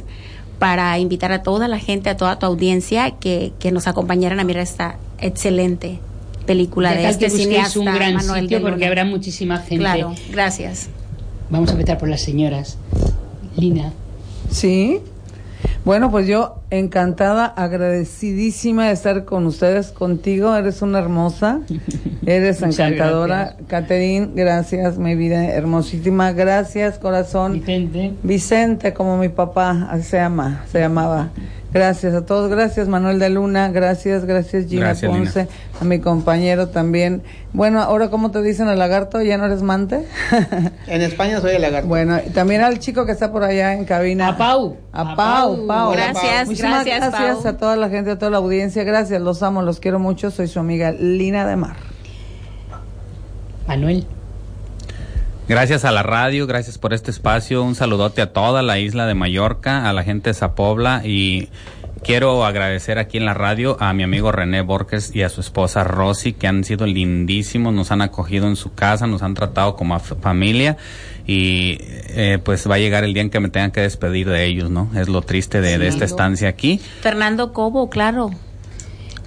Speaker 23: para invitar a toda la gente, a toda tu audiencia, que, que nos acompañaran a mirar esta excelente película de este
Speaker 18: que
Speaker 23: cineasta
Speaker 18: un gran
Speaker 23: Manuel
Speaker 18: sitio porque habrá muchísima gente.
Speaker 23: Claro, gracias.
Speaker 18: Vamos a empezar por las señoras.
Speaker 19: Sí. Bueno, pues yo encantada, agradecidísima de estar con ustedes, contigo. Eres una hermosa, eres encantadora. Catherine, gracias, mi vida hermosísima. Gracias, corazón.
Speaker 18: Vicente.
Speaker 19: Vicente, como mi papá, así se llama, se llamaba. Gracias a todos, gracias Manuel de Luna, gracias, gracias Gina
Speaker 26: Gracias,
Speaker 19: Ponce, a mi compañero también. Bueno, ahora cómo te dicen el lagarto, ¿ya no eres mante?
Speaker 22: En España soy el lagarto.
Speaker 19: Bueno, y también al chico que está por allá en cabina.
Speaker 18: A Pau.
Speaker 19: A Pau, Pau.
Speaker 23: Gracias,
Speaker 19: Muchísimas
Speaker 23: gracias,
Speaker 19: gracias a toda la gente, a toda la audiencia. Gracias, los amo, los quiero mucho. Soy su amiga Lina de Mar.
Speaker 18: Manuel.
Speaker 26: Gracias a la radio, gracias por este espacio. Un saludote a toda la isla de Mallorca, a la gente de Zapobla y quiero agradecer aquí en la radio a mi amigo René Borges y a su esposa Rosy que han sido lindísimos, nos han acogido en su casa, nos han tratado como a familia y eh, pues va a llegar el día en que me tengan que despedir de ellos, ¿no? Es lo triste de, de esta estancia aquí.
Speaker 23: Fernando Cobo, claro.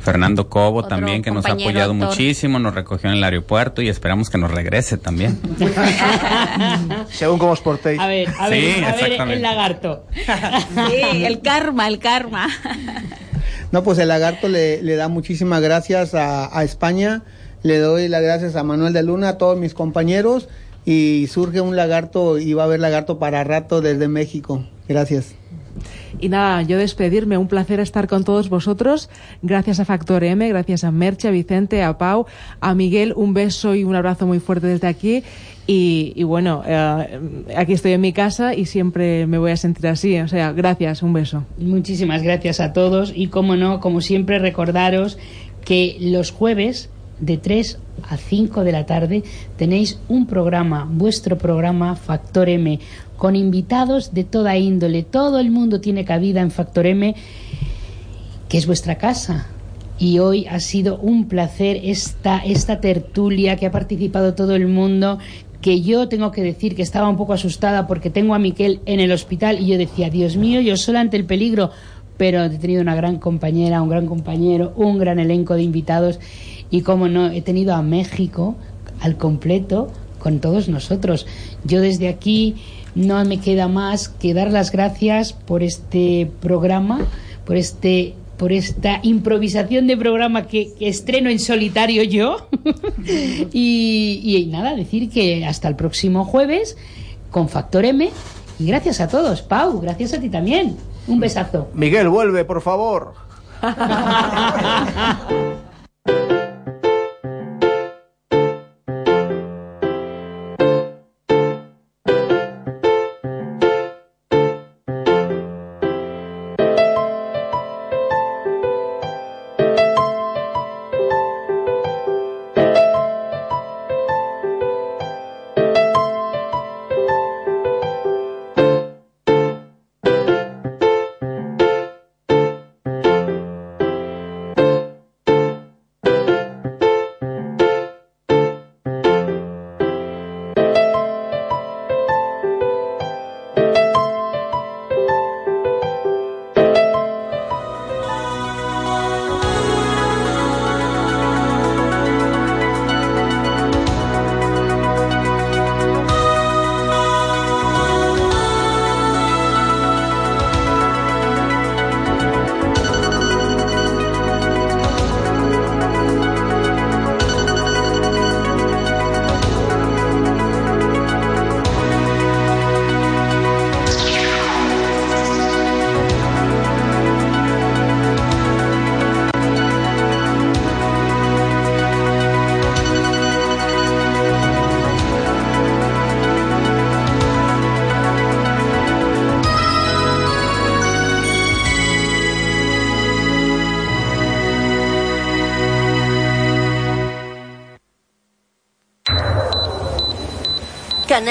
Speaker 26: Fernando Cobo
Speaker 23: Otro
Speaker 26: también que nos ha apoyado muchísimo, nos recogió en el aeropuerto y esperamos que nos regrese también.
Speaker 27: Según como os portéis.
Speaker 18: A ver, a ver,
Speaker 26: Sí,
Speaker 18: a ver el lagarto.
Speaker 23: Sí, el karma, el karma.
Speaker 22: No, pues el lagarto le, le da muchísimas gracias a, a España, le doy las gracias a Manuel de Luna, a todos mis compañeros y surge un lagarto y va a haber lagarto para rato desde México. Gracias.
Speaker 20: Y nada, yo despedirme, un placer estar con todos vosotros. Gracias a Factor M, gracias a Merche, a Vicente, a Pau, a Miguel, un beso y un abrazo muy fuerte desde aquí. Y, bueno, eh, aquí estoy en mi casa y siempre me voy a sentir así. O sea, gracias, un beso.
Speaker 18: Muchísimas gracias a todos y como no, como siempre recordaros que los jueves de 3 a 5 de la tarde tenéis un programa, vuestro programa Factor M, con invitados de toda índole. Todo el mundo tiene cabida en Factor M, que es vuestra casa. Y hoy ha sido un placer esta, esta tertulia que ha participado todo el mundo, que yo tengo que decir que estaba un poco asustada porque tengo a Miquel en el hospital y yo decía, Dios mío, yo sola ante el peligro, pero he tenido una gran compañera, un gran compañero, un gran elenco de invitados y como no, he tenido a México al completo con todos nosotros. Yo desde aquí no me queda más que dar las gracias por este programa, por este por esta improvisación de programa que, que estreno en solitario yo. y, y nada, decir que hasta el próximo jueves con Factor M. Y gracias a todos. Pau, gracias a ti también. Un besazo.
Speaker 27: Miguel, vuelve, por favor.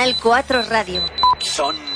Speaker 1: Canal 4 Radio.
Speaker 9: Son las 5.